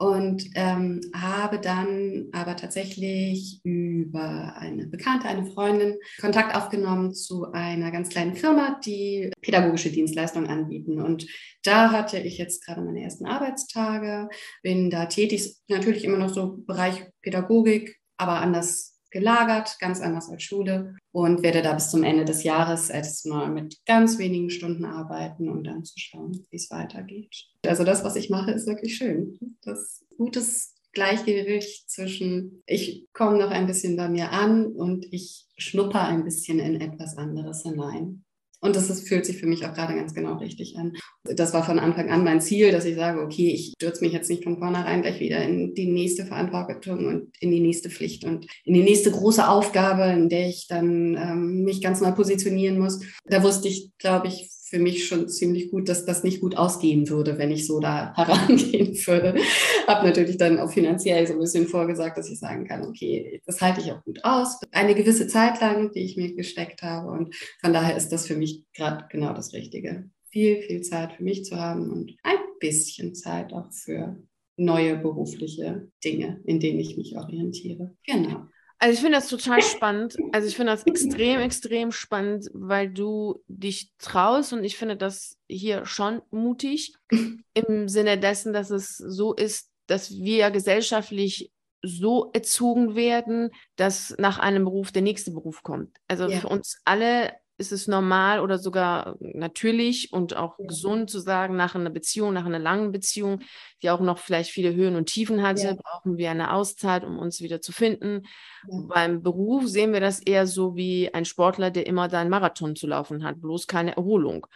Und ähm, habe dann aber tatsächlich über eine Bekannte, eine Freundin Kontakt aufgenommen zu einer ganz kleinen Firma, die pädagogische Dienstleistungen anbieten. Und da hatte ich jetzt gerade meine ersten Arbeitstage, bin da tätig, natürlich immer noch so Bereich Pädagogik, aber anders gelagert, ganz anders als Schule und werde da bis zum Ende des Jahres erstmal mit ganz wenigen Stunden arbeiten, um dann zu schauen, wie es weitergeht. Also das, was ich mache, ist wirklich schön. Das gutes Gleichgewicht zwischen, ich komme noch ein bisschen bei mir an und ich schnupper ein bisschen in etwas anderes hinein. Und das ist, fühlt sich für mich auch gerade ganz genau richtig an. Das war von Anfang an mein Ziel, dass ich sage, okay, ich stürze mich jetzt nicht von vornherein gleich wieder in die nächste Verantwortung und in die nächste Pflicht und in die nächste große Aufgabe, in der ich dann ähm, mich ganz neu positionieren muss. Da wusste ich, glaube ich, für mich schon ziemlich gut, dass das nicht gut ausgehen würde, wenn ich so da herangehen würde. Habe natürlich dann auch finanziell so ein bisschen vorgesagt, dass ich sagen kann, okay, das halte ich auch gut aus. Eine gewisse Zeit lang, die ich mir gesteckt habe. Und von daher ist das für mich gerade genau das Richtige. Viel, viel Zeit für mich zu haben und ein bisschen Zeit auch für neue berufliche Dinge, in denen ich mich orientiere. Genau. Also ich finde das total spannend. Also ich finde das extrem, extrem spannend, weil du dich traust und ich finde das hier schon mutig im Sinne dessen, dass es so ist, dass wir gesellschaftlich so erzogen werden, dass nach einem Beruf der nächste Beruf kommt. Also ja. für uns alle ist es normal oder sogar natürlich und auch ja. gesund zu sagen, nach einer Beziehung, nach einer langen Beziehung, die auch noch vielleicht viele Höhen und Tiefen hatte, ja. brauchen wir eine Auszeit, um uns wieder zu finden. Ja. Beim Beruf sehen wir das eher so wie ein Sportler, der immer da einen Marathon zu laufen hat, bloß keine Erholung.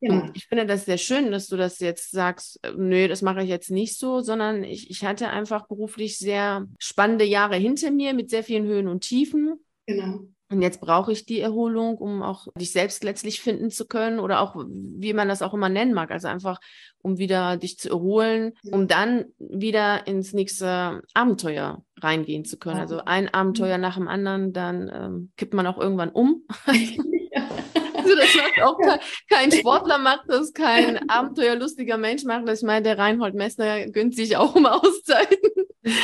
Und ich finde das sehr schön, dass du das jetzt sagst, äh, nö, das mache ich jetzt nicht so, sondern ich, ich hatte einfach beruflich sehr spannende Jahre hinter mir mit sehr vielen Höhen und Tiefen. Genau. Und jetzt brauche ich die Erholung, um auch dich selbst letztlich finden zu können oder auch, wie man das auch immer nennen mag. Also einfach, um wieder dich zu erholen, um dann wieder ins nächste Abenteuer reingehen zu können. Also ein Abenteuer nach dem anderen, dann ähm, kippt man auch irgendwann um. Also das macht auch kein, kein, Sportler macht das, kein abenteuerlustiger Mensch macht das. Ich meine, der Reinhold Messner gönnt sich auch um Auszeiten.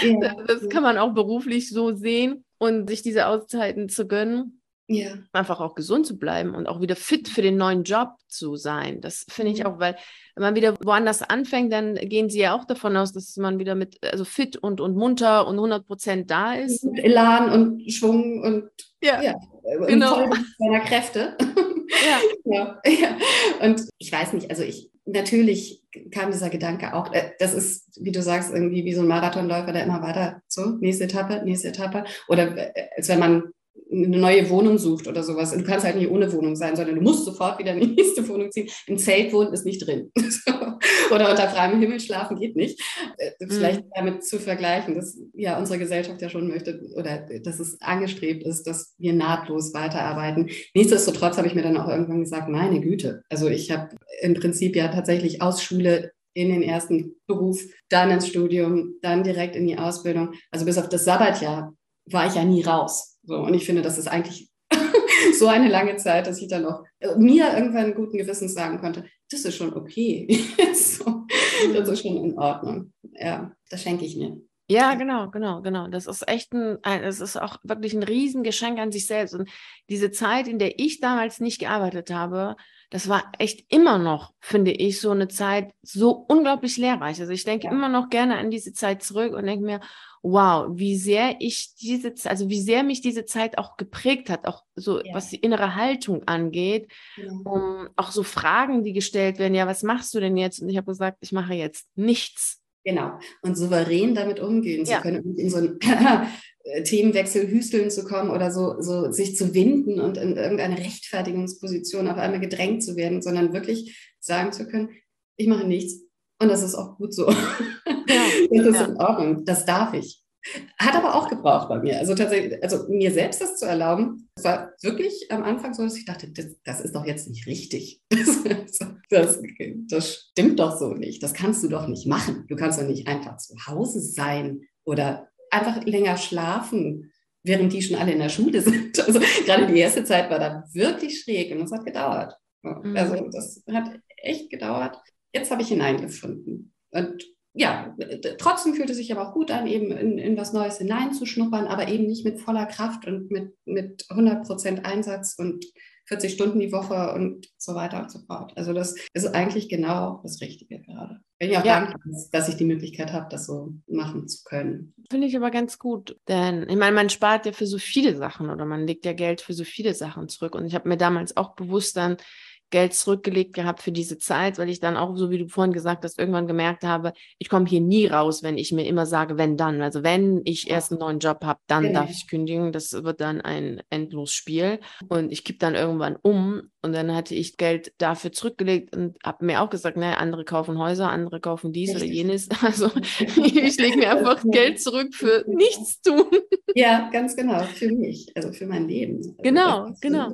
Ja. Das kann man auch beruflich so sehen und sich diese Auszeiten zu gönnen. Ja. Einfach auch gesund zu bleiben und auch wieder fit für den neuen Job zu sein. Das finde ich auch, weil wenn man wieder woanders anfängt, dann gehen sie ja auch davon aus, dass man wieder mit, also fit und, und munter und 100 Prozent da ist. Mit Elan und Schwung und ja, ja genau. seiner Kräfte. Ja. ja. ja. Und ich weiß nicht, also ich, natürlich kam dieser Gedanke auch, äh, das ist, wie du sagst, irgendwie wie so ein Marathonläufer, der immer weiter, so, nächste Etappe, nächste Etappe. Oder äh, als wenn man eine neue Wohnung sucht oder sowas. Du kannst halt nicht ohne Wohnung sein, sondern du musst sofort wieder in die nächste Wohnung ziehen. Im Zelt wohnen ist nicht drin. oder unter freiem Himmel schlafen geht nicht. Äh, vielleicht mhm. damit zu vergleichen, dass ja unsere Gesellschaft ja schon möchte oder dass es angestrebt ist, dass wir nahtlos weiterarbeiten. Nichtsdestotrotz habe ich mir dann auch irgendwann gesagt, meine Güte. Also ich habe im Prinzip ja tatsächlich aus Schule in den ersten Beruf, dann ins Studium, dann direkt in die Ausbildung. Also bis auf das Sabbatjahr war ich ja nie raus. So, und ich finde, das ist eigentlich so eine lange Zeit, dass ich dann auch äh, mir irgendwann guten Gewissens sagen konnte, das ist schon okay. so, das ist schon in Ordnung. Ja, das schenke ich mir. Ja, genau, genau, genau. Das ist echt ein, es ist auch wirklich ein Riesengeschenk an sich selbst. Und diese Zeit, in der ich damals nicht gearbeitet habe, das war echt immer noch, finde ich, so eine Zeit so unglaublich lehrreich. Also ich denke ja. immer noch gerne an diese Zeit zurück und denke mir, wow, wie sehr ich diese, also wie sehr mich diese Zeit auch geprägt hat, auch so ja. was die innere Haltung angeht, ja. um auch so Fragen, die gestellt werden, ja, was machst du denn jetzt? Und ich habe gesagt, ich mache jetzt nichts. Genau. Und souverän damit umgehen ja. zu können und in so einen Themenwechsel hüsteln zu kommen oder so, so sich zu winden und in irgendeine Rechtfertigungsposition auf einmal gedrängt zu werden, sondern wirklich sagen zu können, ich mache nichts. Und das ist auch gut so. das ist ja. in Ordnung, das darf ich. Hat aber auch gebraucht bei mir. Also tatsächlich, also mir selbst das zu erlauben, das war wirklich am Anfang so, dass ich dachte, das, das ist doch jetzt nicht richtig. Das, das, das, stimmt doch so nicht. Das kannst du doch nicht machen. Du kannst doch nicht einfach zu Hause sein oder einfach länger schlafen, während die schon alle in der Schule sind. Also gerade die erste Zeit war da wirklich schräg und das hat gedauert. Mhm. Also das hat echt gedauert. Jetzt habe ich hineingefunden. Und ja, trotzdem fühlt es sich aber auch gut an, eben in, in was Neues hineinzuschnuppern, aber eben nicht mit voller Kraft und mit, mit 100 Prozent Einsatz und 40 Stunden die Woche und so weiter und so fort. Also das ist eigentlich genau das Richtige gerade. Bin ich auch ja. dankbar, dass ich die Möglichkeit habe, das so machen zu können. Finde ich aber ganz gut, denn ich meine, man spart ja für so viele Sachen oder man legt ja Geld für so viele Sachen zurück. Und ich habe mir damals auch bewusst dann Geld zurückgelegt gehabt für diese Zeit, weil ich dann auch, so wie du vorhin gesagt hast, irgendwann gemerkt habe, ich komme hier nie raus, wenn ich mir immer sage, wenn dann. Also wenn ich erst einen neuen Job habe, dann genau. darf ich kündigen. Das wird dann ein Endlosspiel. Und ich kippe dann irgendwann um und dann hatte ich Geld dafür zurückgelegt und habe mir auch gesagt, naja, andere kaufen Häuser, andere kaufen dies Richtig. oder jenes. Also ich lege mir einfach Geld zurück für nichts tun. Ja, ganz genau, für mich, also für mein Leben. Also genau, genau.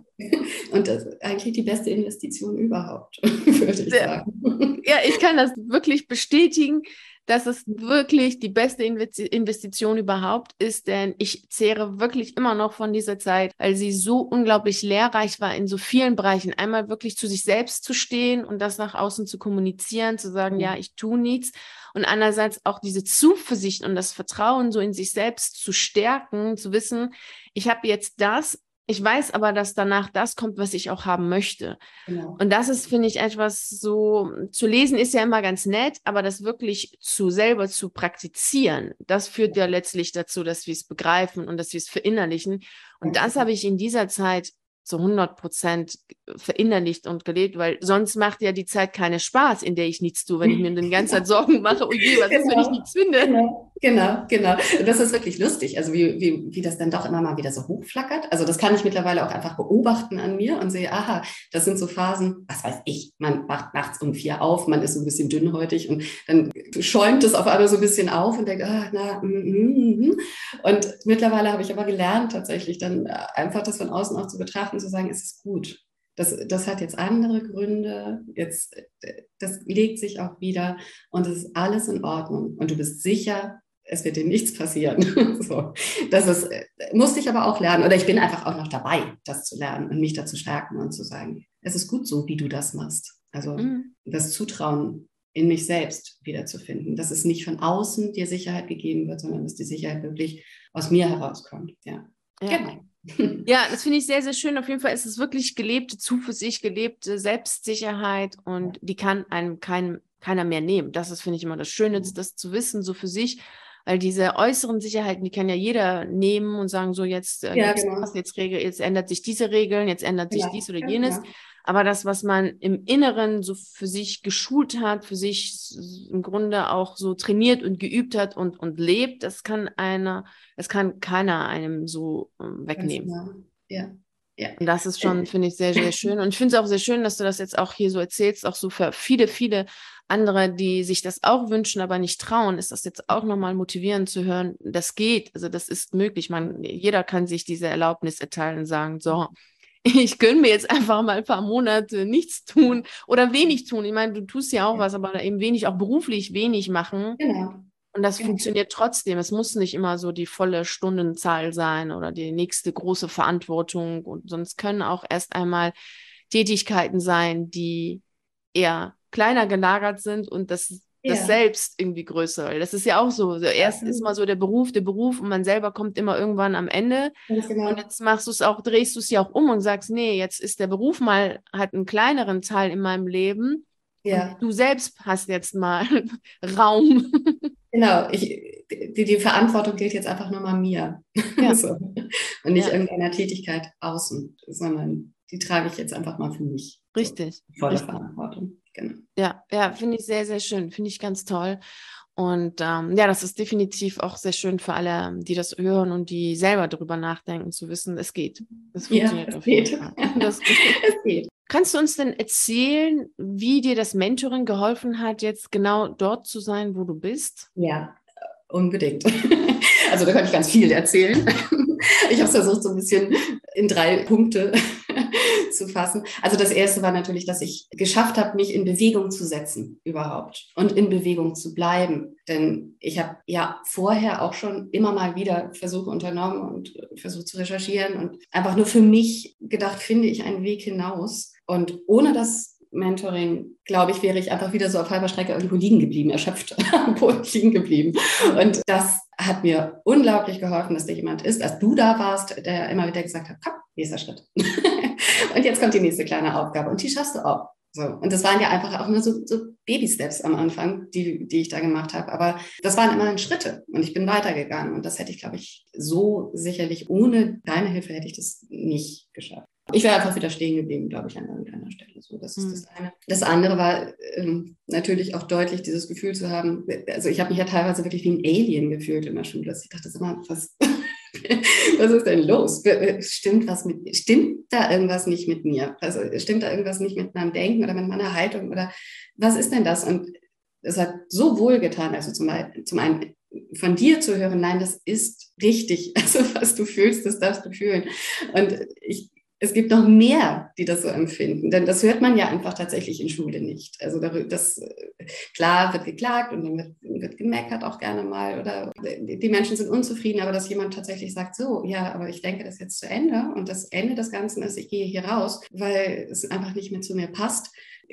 Und das ist eigentlich die beste Investition überhaupt, würde ich sagen. Ja, ich kann das wirklich bestätigen dass es wirklich die beste Investition überhaupt ist, denn ich zehre wirklich immer noch von dieser Zeit, weil sie so unglaublich lehrreich war in so vielen Bereichen. Einmal wirklich zu sich selbst zu stehen und das nach außen zu kommunizieren, zu sagen, ja, ich tue nichts. Und andererseits auch diese Zuversicht und das Vertrauen so in sich selbst zu stärken, zu wissen, ich habe jetzt das, ich weiß aber, dass danach das kommt, was ich auch haben möchte. Genau. Und das ist, finde ich, etwas so, zu lesen ist ja immer ganz nett, aber das wirklich zu selber zu praktizieren, das führt ja letztlich dazu, dass wir es begreifen und dass wir es verinnerlichen. Und das habe ich in dieser Zeit zu 100 Prozent verinnerlicht und gelebt, weil sonst macht ja die Zeit keine Spaß, in der ich nichts tue, wenn ich mir die ganze Zeit Sorgen mache, oh je, was genau. ist, wenn ich genau. nichts finde? Genau, genau. genau. Das ist wirklich lustig, also wie, wie, wie das dann doch immer mal wieder so hochflackert. Also das kann ich mittlerweile auch einfach beobachten an mir und sehe, aha, das sind so Phasen, was weiß ich, man wacht nachts um vier auf, man ist so ein bisschen dünnhäutig und dann schäumt es auf einmal so ein bisschen auf und denkt, ah, na, mm, mm, mm. und mittlerweile habe ich aber gelernt, tatsächlich dann äh, einfach das von außen auch zu betrachten, zu sagen, es ist gut. Das, das hat jetzt andere Gründe, jetzt, äh, das legt sich auch wieder und es ist alles in Ordnung. Und du bist sicher, es wird dir nichts passieren. so. Das ist, äh, musste ich aber auch lernen. Oder ich bin einfach auch noch dabei, das zu lernen und mich dazu stärken und zu sagen, es ist gut so, wie du das machst. Also mhm. das Zutrauen in mich selbst wiederzufinden, dass es nicht von außen dir Sicherheit gegeben wird, sondern dass die Sicherheit wirklich aus mir herauskommt. Ja, ja. genau. Ja, das finde ich sehr, sehr schön. Auf jeden Fall ist es wirklich gelebte Zuversicht, gelebte Selbstsicherheit und die kann einem kein, keiner mehr nehmen. Das ist, finde ich, immer das Schöne, mhm. das zu wissen, so für sich. Weil diese äußeren Sicherheiten, die kann ja jeder nehmen und sagen, so jetzt, äh, ja, genau. jetzt, Regel, jetzt ändert sich diese Regeln, jetzt ändert sich ja, dies oder jenes. Ja. Aber das, was man im Inneren so für sich geschult hat, für sich im Grunde auch so trainiert und geübt hat und, und lebt, das kann einer, das kann keiner einem so ähm, wegnehmen. Genau. Ja. Ja. Und das ist schon, finde ich, sehr, sehr schön. Und ich finde es auch sehr schön, dass du das jetzt auch hier so erzählst, auch so für viele, viele andere, die sich das auch wünschen, aber nicht trauen, ist das jetzt auch nochmal motivierend zu hören, das geht, also das ist möglich. Man, jeder kann sich diese Erlaubnis erteilen und sagen, so, ich gönne mir jetzt einfach mal ein paar Monate nichts tun oder wenig tun. Ich meine, du tust ja auch was, aber eben wenig, auch beruflich wenig machen. Genau. Und das genau. funktioniert trotzdem. Es muss nicht immer so die volle Stundenzahl sein oder die nächste große Verantwortung. Und sonst können auch erst einmal Tätigkeiten sein, die eher kleiner gelagert sind und das das Selbst irgendwie größer. Weil das ist ja auch so. Erst ist mal so der Beruf, der Beruf und man selber kommt immer irgendwann am Ende. Genau. Und jetzt machst du es auch, drehst du es ja auch um und sagst, nee, jetzt ist der Beruf mal, hat einen kleineren Teil in meinem Leben. Ja. du selbst hast jetzt mal Raum. Genau, ich, die, die, Verantwortung gilt jetzt einfach nur mal mir. Ja. so. Und nicht ja. irgendeiner Tätigkeit außen, sondern die trage ich jetzt einfach mal für mich. Richtig. So, volle Richtig. Verantwortung. Genau. Ja, ja, finde ich sehr, sehr schön. Finde ich ganz toll. Und ähm, ja, das ist definitiv auch sehr schön für alle, die das hören und die selber darüber nachdenken, zu wissen, es geht. Es funktioniert ja, es auf geht. Fall. Das, es geht. Kannst du uns denn erzählen, wie dir das Mentoring geholfen hat, jetzt genau dort zu sein, wo du bist? Ja, unbedingt. Also da kann ich ganz viel erzählen. Ich habe es versucht, so ein bisschen in drei Punkte zu fassen. Also das erste war natürlich, dass ich geschafft habe, mich in Bewegung zu setzen überhaupt und in Bewegung zu bleiben. Denn ich habe ja vorher auch schon immer mal wieder Versuche unternommen und versucht zu recherchieren und einfach nur für mich gedacht, finde ich einen Weg hinaus. Und ohne das Mentoring, glaube ich, wäre ich einfach wieder so auf halber Strecke irgendwo liegen geblieben, erschöpft am Boden liegen geblieben. Und das hat mir unglaublich geholfen, dass da jemand ist, als du da warst, der immer wieder gesagt hat, komm, nächster Schritt. und jetzt kommt die nächste kleine Aufgabe und die schaffst du auch. So. Und das waren ja einfach auch nur so, so Baby-Steps am Anfang, die, die ich da gemacht habe. Aber das waren immerhin Schritte und ich bin weitergegangen. Und das hätte ich, glaube ich, so sicherlich ohne deine Hilfe hätte ich das nicht geschafft. Ich wäre einfach wieder stehen geblieben, glaube ich, an irgendeiner Stelle. So, das ist mhm. das eine. Das andere war ähm, natürlich auch deutlich, dieses Gefühl zu haben. Also ich habe mich ja teilweise wirklich wie ein Alien gefühlt in der Schule. Ich dachte immer, was, was ist denn los? Stimmt was mit Stimmt da irgendwas nicht mit mir? Also stimmt da irgendwas nicht mit meinem Denken oder mit meiner Haltung oder was ist denn das? Und es hat so wohl getan, also zum, zum einen von dir zu hören, nein, das ist richtig. Also was du fühlst, das darfst du fühlen. Und ich es gibt noch mehr, die das so empfinden. Denn das hört man ja einfach tatsächlich in Schule nicht. Also das, äh, klar wird geklagt und dann wird, wird gemeckert auch gerne mal oder die Menschen sind unzufrieden, aber dass jemand tatsächlich sagt, so, ja, aber ich denke das jetzt zu Ende und das Ende des Ganzen ist, ich gehe hier raus, weil es einfach nicht mehr zu mir passt.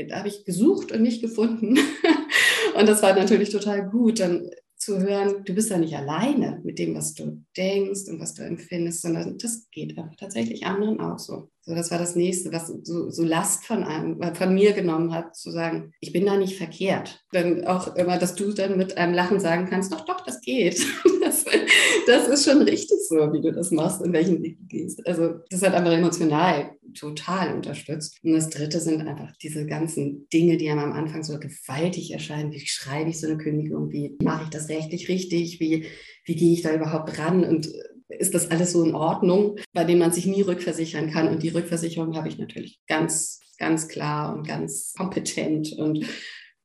Da habe ich gesucht und nicht gefunden. und das war natürlich total gut. Dann zu hören, du bist ja nicht alleine mit dem, was du denkst und was du empfindest, sondern das geht einfach tatsächlich anderen auch so. So, das war das nächste, was so, so Last von einem, von mir genommen hat, zu sagen, ich bin da nicht verkehrt. Dann auch immer, dass du dann mit einem Lachen sagen kannst, doch, doch, das geht. Das, ist schon richtig so, wie du das machst, in welchen Weg du gehst. Also das hat einfach emotional total unterstützt. Und das Dritte sind einfach diese ganzen Dinge, die einem am Anfang so gewaltig erscheinen. Wie schreibe ich so eine Kündigung? Wie mache ich das rechtlich richtig? Wie, wie gehe ich da überhaupt ran? Und ist das alles so in Ordnung, bei dem man sich nie rückversichern kann? Und die Rückversicherung habe ich natürlich ganz, ganz klar und ganz kompetent und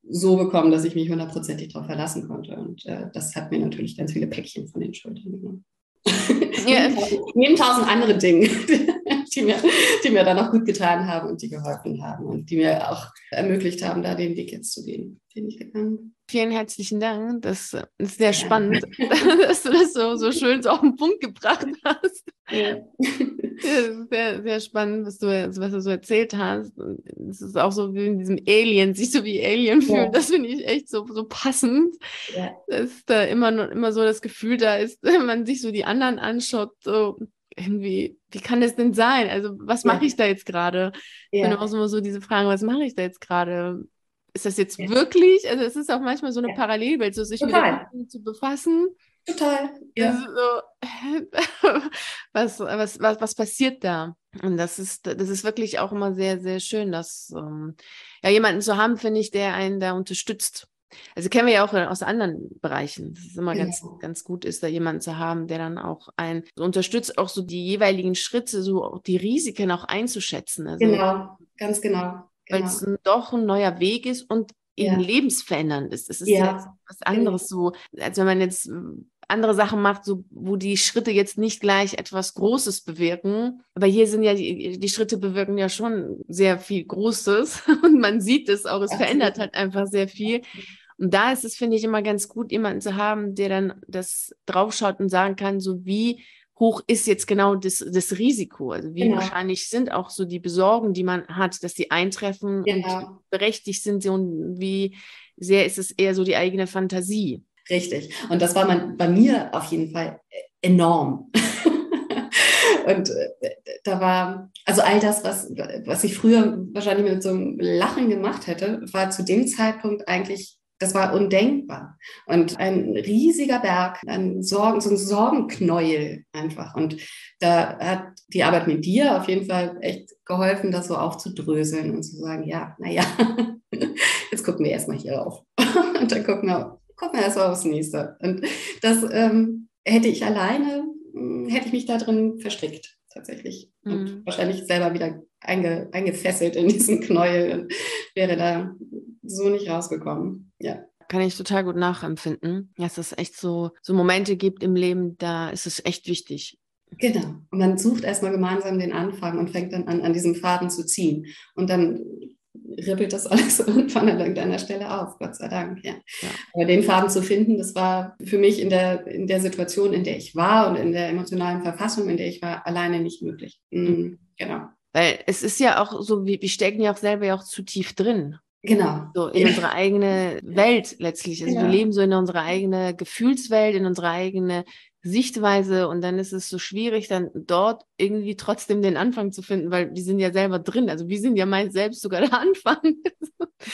so bekommen, dass ich mich hundertprozentig darauf verlassen konnte. Und äh, das hat mir natürlich ganz viele Päckchen von den Schultern genommen. Ja. Neben tausend andere Dinge, die mir, die mir dann auch gut getan haben und die geholfen haben und die mir auch ermöglicht haben, da den Weg jetzt zu gehen, den ich gegangen bin. Vielen herzlichen Dank. Das ist sehr spannend, ja. dass du das so, so schön so auf den Punkt gebracht hast. Ja. Sehr, sehr spannend, was du, was du so erzählt hast. Es ist auch so wie in diesem Alien, sich so wie Alien fühlen. Ja. Das finde ich echt so, so passend. Ja. Dass da immer, immer so das Gefühl da ist, wenn man sich so die anderen anschaut, so irgendwie, wie kann das denn sein? Also, was mache ich da jetzt gerade? Ja. Wenn auch immer so diese Fragen, was mache ich da jetzt gerade? Ist das jetzt ja. wirklich? Also, es ist auch manchmal so eine ja. Parallelwelt, so sich Total. mit zu befassen. Total. Ja. So, was, was, was, was passiert da? Und das ist, das ist wirklich auch immer sehr, sehr schön, dass ähm, ja jemanden zu haben, finde ich, der einen da unterstützt. Also kennen wir ja auch aus anderen Bereichen, dass es immer ja. ganz, ganz gut ist, da jemanden zu haben, der dann auch einen so unterstützt, auch so die jeweiligen Schritte, so auch die Risiken auch einzuschätzen. Also, genau, ganz genau. genau. Weil es doch ein neuer Weg ist und eben ja. lebensverändernd ist. Es ist ja, was anderes so, als wenn man jetzt andere Sachen macht, so, wo die Schritte jetzt nicht gleich etwas Großes bewirken. Aber hier sind ja die, die Schritte bewirken ja schon sehr viel Großes und man sieht es auch, es verändert halt einfach sehr viel. Und da ist es, finde ich, immer ganz gut, jemanden zu haben, der dann das draufschaut und sagen kann, so wie hoch ist jetzt genau das, das Risiko? Also wie genau. wahrscheinlich sind auch so die Besorgungen, die man hat, dass sie eintreffen genau. und berechtigt sind sie und wie sehr ist es eher so die eigene Fantasie? Richtig. Und das war man, bei mir auf jeden Fall enorm. und äh, da war, also all das, was, was ich früher wahrscheinlich mit so einem Lachen gemacht hätte, war zu dem Zeitpunkt eigentlich das war undenkbar. Und ein riesiger Berg, ein Sorgen, so ein Sorgenknäuel einfach. Und da hat die Arbeit mit dir auf jeden Fall echt geholfen, das so aufzudröseln und zu sagen, ja, naja, jetzt gucken wir erstmal hier auf. und dann gucken wir, gucken wir erstmal aufs nächste. Und das ähm, hätte ich alleine, hm, hätte ich mich da drin verstrickt, tatsächlich. Mhm. Und wahrscheinlich selber wieder einge, eingefesselt in diesen Knäuel und wäre da so nicht rausgekommen. Ja. Kann ich total gut nachempfinden, dass es echt so, so Momente gibt im Leben, da ist es echt wichtig. Genau. Und man sucht erstmal gemeinsam den Anfang und fängt dann an, an diesem Faden zu ziehen. Und dann rippelt das alles irgendwann an irgendeiner Stelle auf, Gott sei Dank. Ja. ja. Aber den Faden zu finden, das war für mich in der, in der Situation, in der ich war und in der emotionalen Verfassung, in der ich war, alleine nicht möglich. Mhm. Genau. Weil es ist ja auch so, wir, wir stecken ja auch selber ja auch zu tief drin. Genau. So in ja. unsere eigene Welt letztlich. Also genau. wir leben so in unsere eigene Gefühlswelt, in unsere eigene Sichtweise und dann ist es so schwierig, dann dort irgendwie trotzdem den Anfang zu finden, weil wir sind ja selber drin. Also wir sind ja meist selbst sogar der Anfang.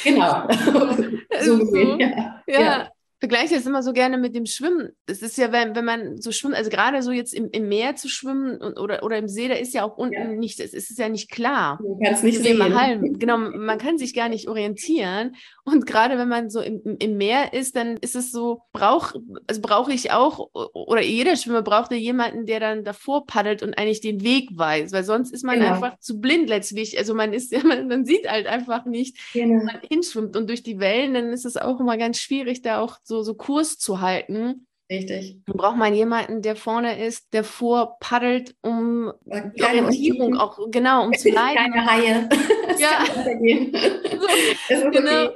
Genau. so, so ja. ja vergleiche es immer so gerne mit dem Schwimmen. Es ist ja, wenn, wenn man so schwimmt, also gerade so jetzt im, im Meer zu schwimmen und, oder, oder im See, da ist ja auch unten ja. nicht, es ist ja nicht klar. Man kann es nicht sehen. Hallen. Genau, man kann sich gar nicht orientieren. Und gerade wenn man so im, im Meer ist, dann ist es so, brauch, also brauche ich auch, oder jeder Schwimmer braucht ja jemanden, der dann davor paddelt und eigentlich den Weg weiß, weil sonst ist man genau. einfach zu blind letztlich. Also man ist, man, man sieht halt einfach nicht, genau. wo man hinschwimmt. Und durch die Wellen, dann ist es auch immer ganz schwierig, da auch so, so Kurs zu halten. Richtig. Dann braucht man jemanden, der vorne ist, der vorpaddelt, um die Orientierung auch, genau, um zu leiten. Keine Haie. ja. so, genau.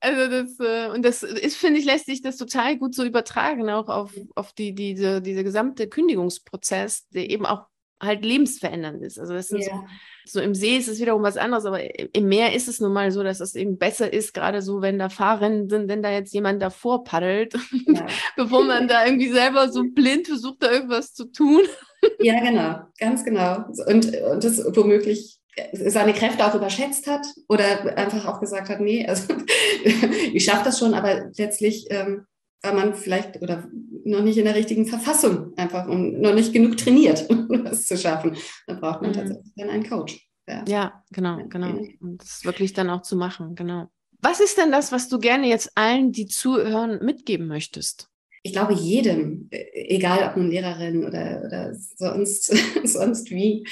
Also das, äh, und das ist, finde ich, lässt sich das total gut so übertragen, auch auf, auf die, diese, diese gesamte Kündigungsprozess, der eben auch halt lebensverändernd ist. Also das sind yeah. so, so, im See ist es wiederum was anderes, aber im Meer ist es nun mal so, dass es eben besser ist, gerade so, wenn da Fahrrennen sind, wenn da jetzt jemand davor paddelt, ja. bevor man da irgendwie selber so blind versucht, da irgendwas zu tun. ja, genau, ganz genau. Und, und das womöglich seine Kräfte auch überschätzt hat oder einfach auch gesagt hat, nee, also ich schaffe das schon, aber letztlich ähm, war man vielleicht oder noch nicht in der richtigen Verfassung, einfach und noch nicht genug trainiert, um das zu schaffen. Da braucht man mhm. tatsächlich dann einen Coach. Ja, genau, genau. Und das wirklich dann auch zu machen, genau. Was ist denn das, was du gerne jetzt allen, die zuhören, mitgeben möchtest? Ich glaube, jedem, äh, egal ob nun Lehrerin oder, oder sonst, sonst wie,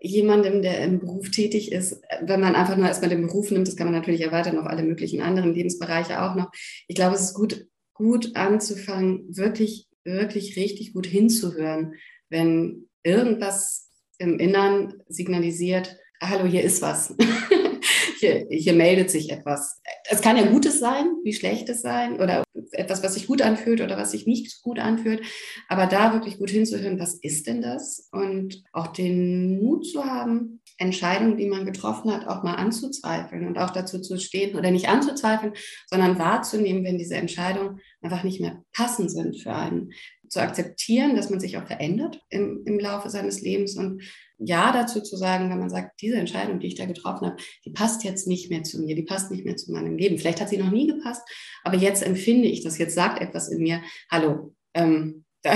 jemandem, der im Beruf tätig ist, wenn man einfach nur erstmal den Beruf nimmt, das kann man natürlich erweitern auf alle möglichen anderen Lebensbereiche auch noch. Ich glaube, es ist gut, gut anzufangen, wirklich, wirklich richtig gut hinzuhören, wenn irgendwas im Innern signalisiert, hallo, hier ist was. hier, hier meldet sich etwas. Es kann ja Gutes sein, wie Schlechtes sein oder etwas, was sich gut anfühlt oder was sich nicht gut anfühlt. Aber da wirklich gut hinzuhören, was ist denn das? Und auch den Mut zu haben, Entscheidungen, die man getroffen hat, auch mal anzuzweifeln und auch dazu zu stehen oder nicht anzuzweifeln, sondern wahrzunehmen, wenn diese Entscheidungen einfach nicht mehr passend sind für einen. Zu akzeptieren, dass man sich auch verändert im, im Laufe seines Lebens und ja dazu zu sagen, wenn man sagt, diese Entscheidung, die ich da getroffen habe, die passt jetzt nicht mehr zu mir, die passt nicht mehr zu meinem Leben. Vielleicht hat sie noch nie gepasst, aber jetzt empfinde ich das, jetzt sagt etwas in mir, hallo, ähm, da,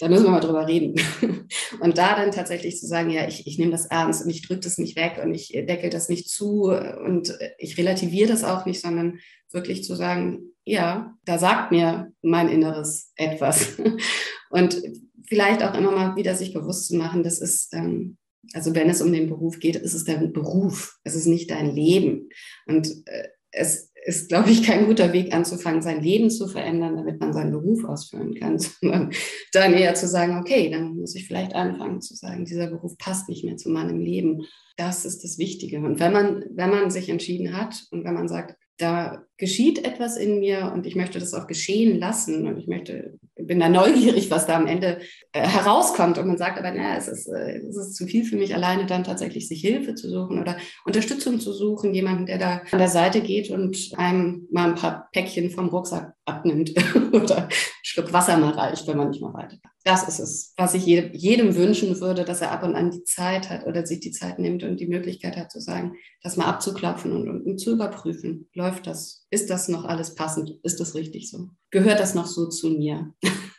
da müssen wir mal drüber reden. Und da dann tatsächlich zu sagen, ja, ich, ich nehme das ernst und ich drücke das nicht weg und ich deckel das nicht zu und ich relativiere das auch nicht, sondern wirklich zu sagen, ja, da sagt mir mein Inneres etwas. Und vielleicht auch immer mal wieder sich bewusst zu machen, das ist ähm, also wenn es um den Beruf geht, ist es dein Beruf, es ist nicht dein Leben. Und äh, es ist, glaube ich, kein guter Weg anzufangen, sein Leben zu verändern, damit man seinen Beruf ausführen kann, sondern dann eher zu sagen, okay, dann muss ich vielleicht anfangen zu sagen, dieser Beruf passt nicht mehr zu meinem Leben. Das ist das Wichtige. Und wenn man, wenn man sich entschieden hat und wenn man sagt, da geschieht etwas in mir und ich möchte das auch geschehen lassen und ich möchte, bin da neugierig, was da am Ende äh, herauskommt und man sagt aber, naja, es ist, äh, es ist zu viel für mich alleine, dann tatsächlich sich Hilfe zu suchen oder Unterstützung zu suchen, jemanden, der da an der Seite geht und einem mal ein paar Päckchen vom Rucksack abnimmt oder einen Schluck Wasser mal reicht, wenn man nicht mehr weiter kann. Das ist es, was ich jedem wünschen würde, dass er ab und an die Zeit hat oder sich die Zeit nimmt und die Möglichkeit hat zu sagen, das mal abzuklopfen und, und zu überprüfen. Läuft das? Ist das noch alles passend? Ist das richtig so? Gehört das noch so zu mir?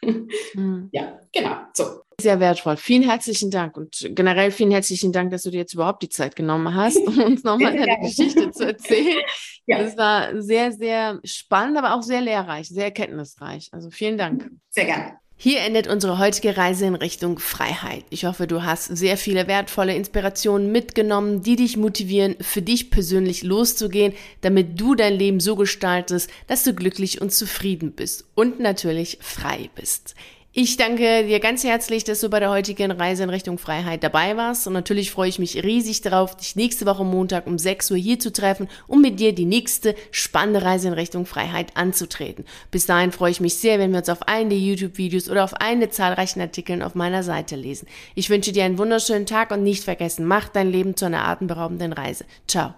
Mhm. Ja, genau. So. Sehr wertvoll. Vielen herzlichen Dank und generell vielen herzlichen Dank, dass du dir jetzt überhaupt die Zeit genommen hast, um uns nochmal deine Geschichte zu erzählen. Ja. Das war sehr, sehr spannend, aber auch sehr lehrreich, sehr erkenntnisreich. Also vielen Dank. Sehr gerne. Hier endet unsere heutige Reise in Richtung Freiheit. Ich hoffe, du hast sehr viele wertvolle Inspirationen mitgenommen, die dich motivieren, für dich persönlich loszugehen, damit du dein Leben so gestaltest, dass du glücklich und zufrieden bist und natürlich frei bist. Ich danke dir ganz herzlich, dass du bei der heutigen Reise in Richtung Freiheit dabei warst. Und natürlich freue ich mich riesig darauf, dich nächste Woche Montag um 6 Uhr hier zu treffen, um mit dir die nächste spannende Reise in Richtung Freiheit anzutreten. Bis dahin freue ich mich sehr, wenn wir uns auf einen der YouTube-Videos oder auf einen der zahlreichen Artikeln auf meiner Seite lesen. Ich wünsche dir einen wunderschönen Tag und nicht vergessen, mach dein Leben zu einer atemberaubenden Reise. Ciao.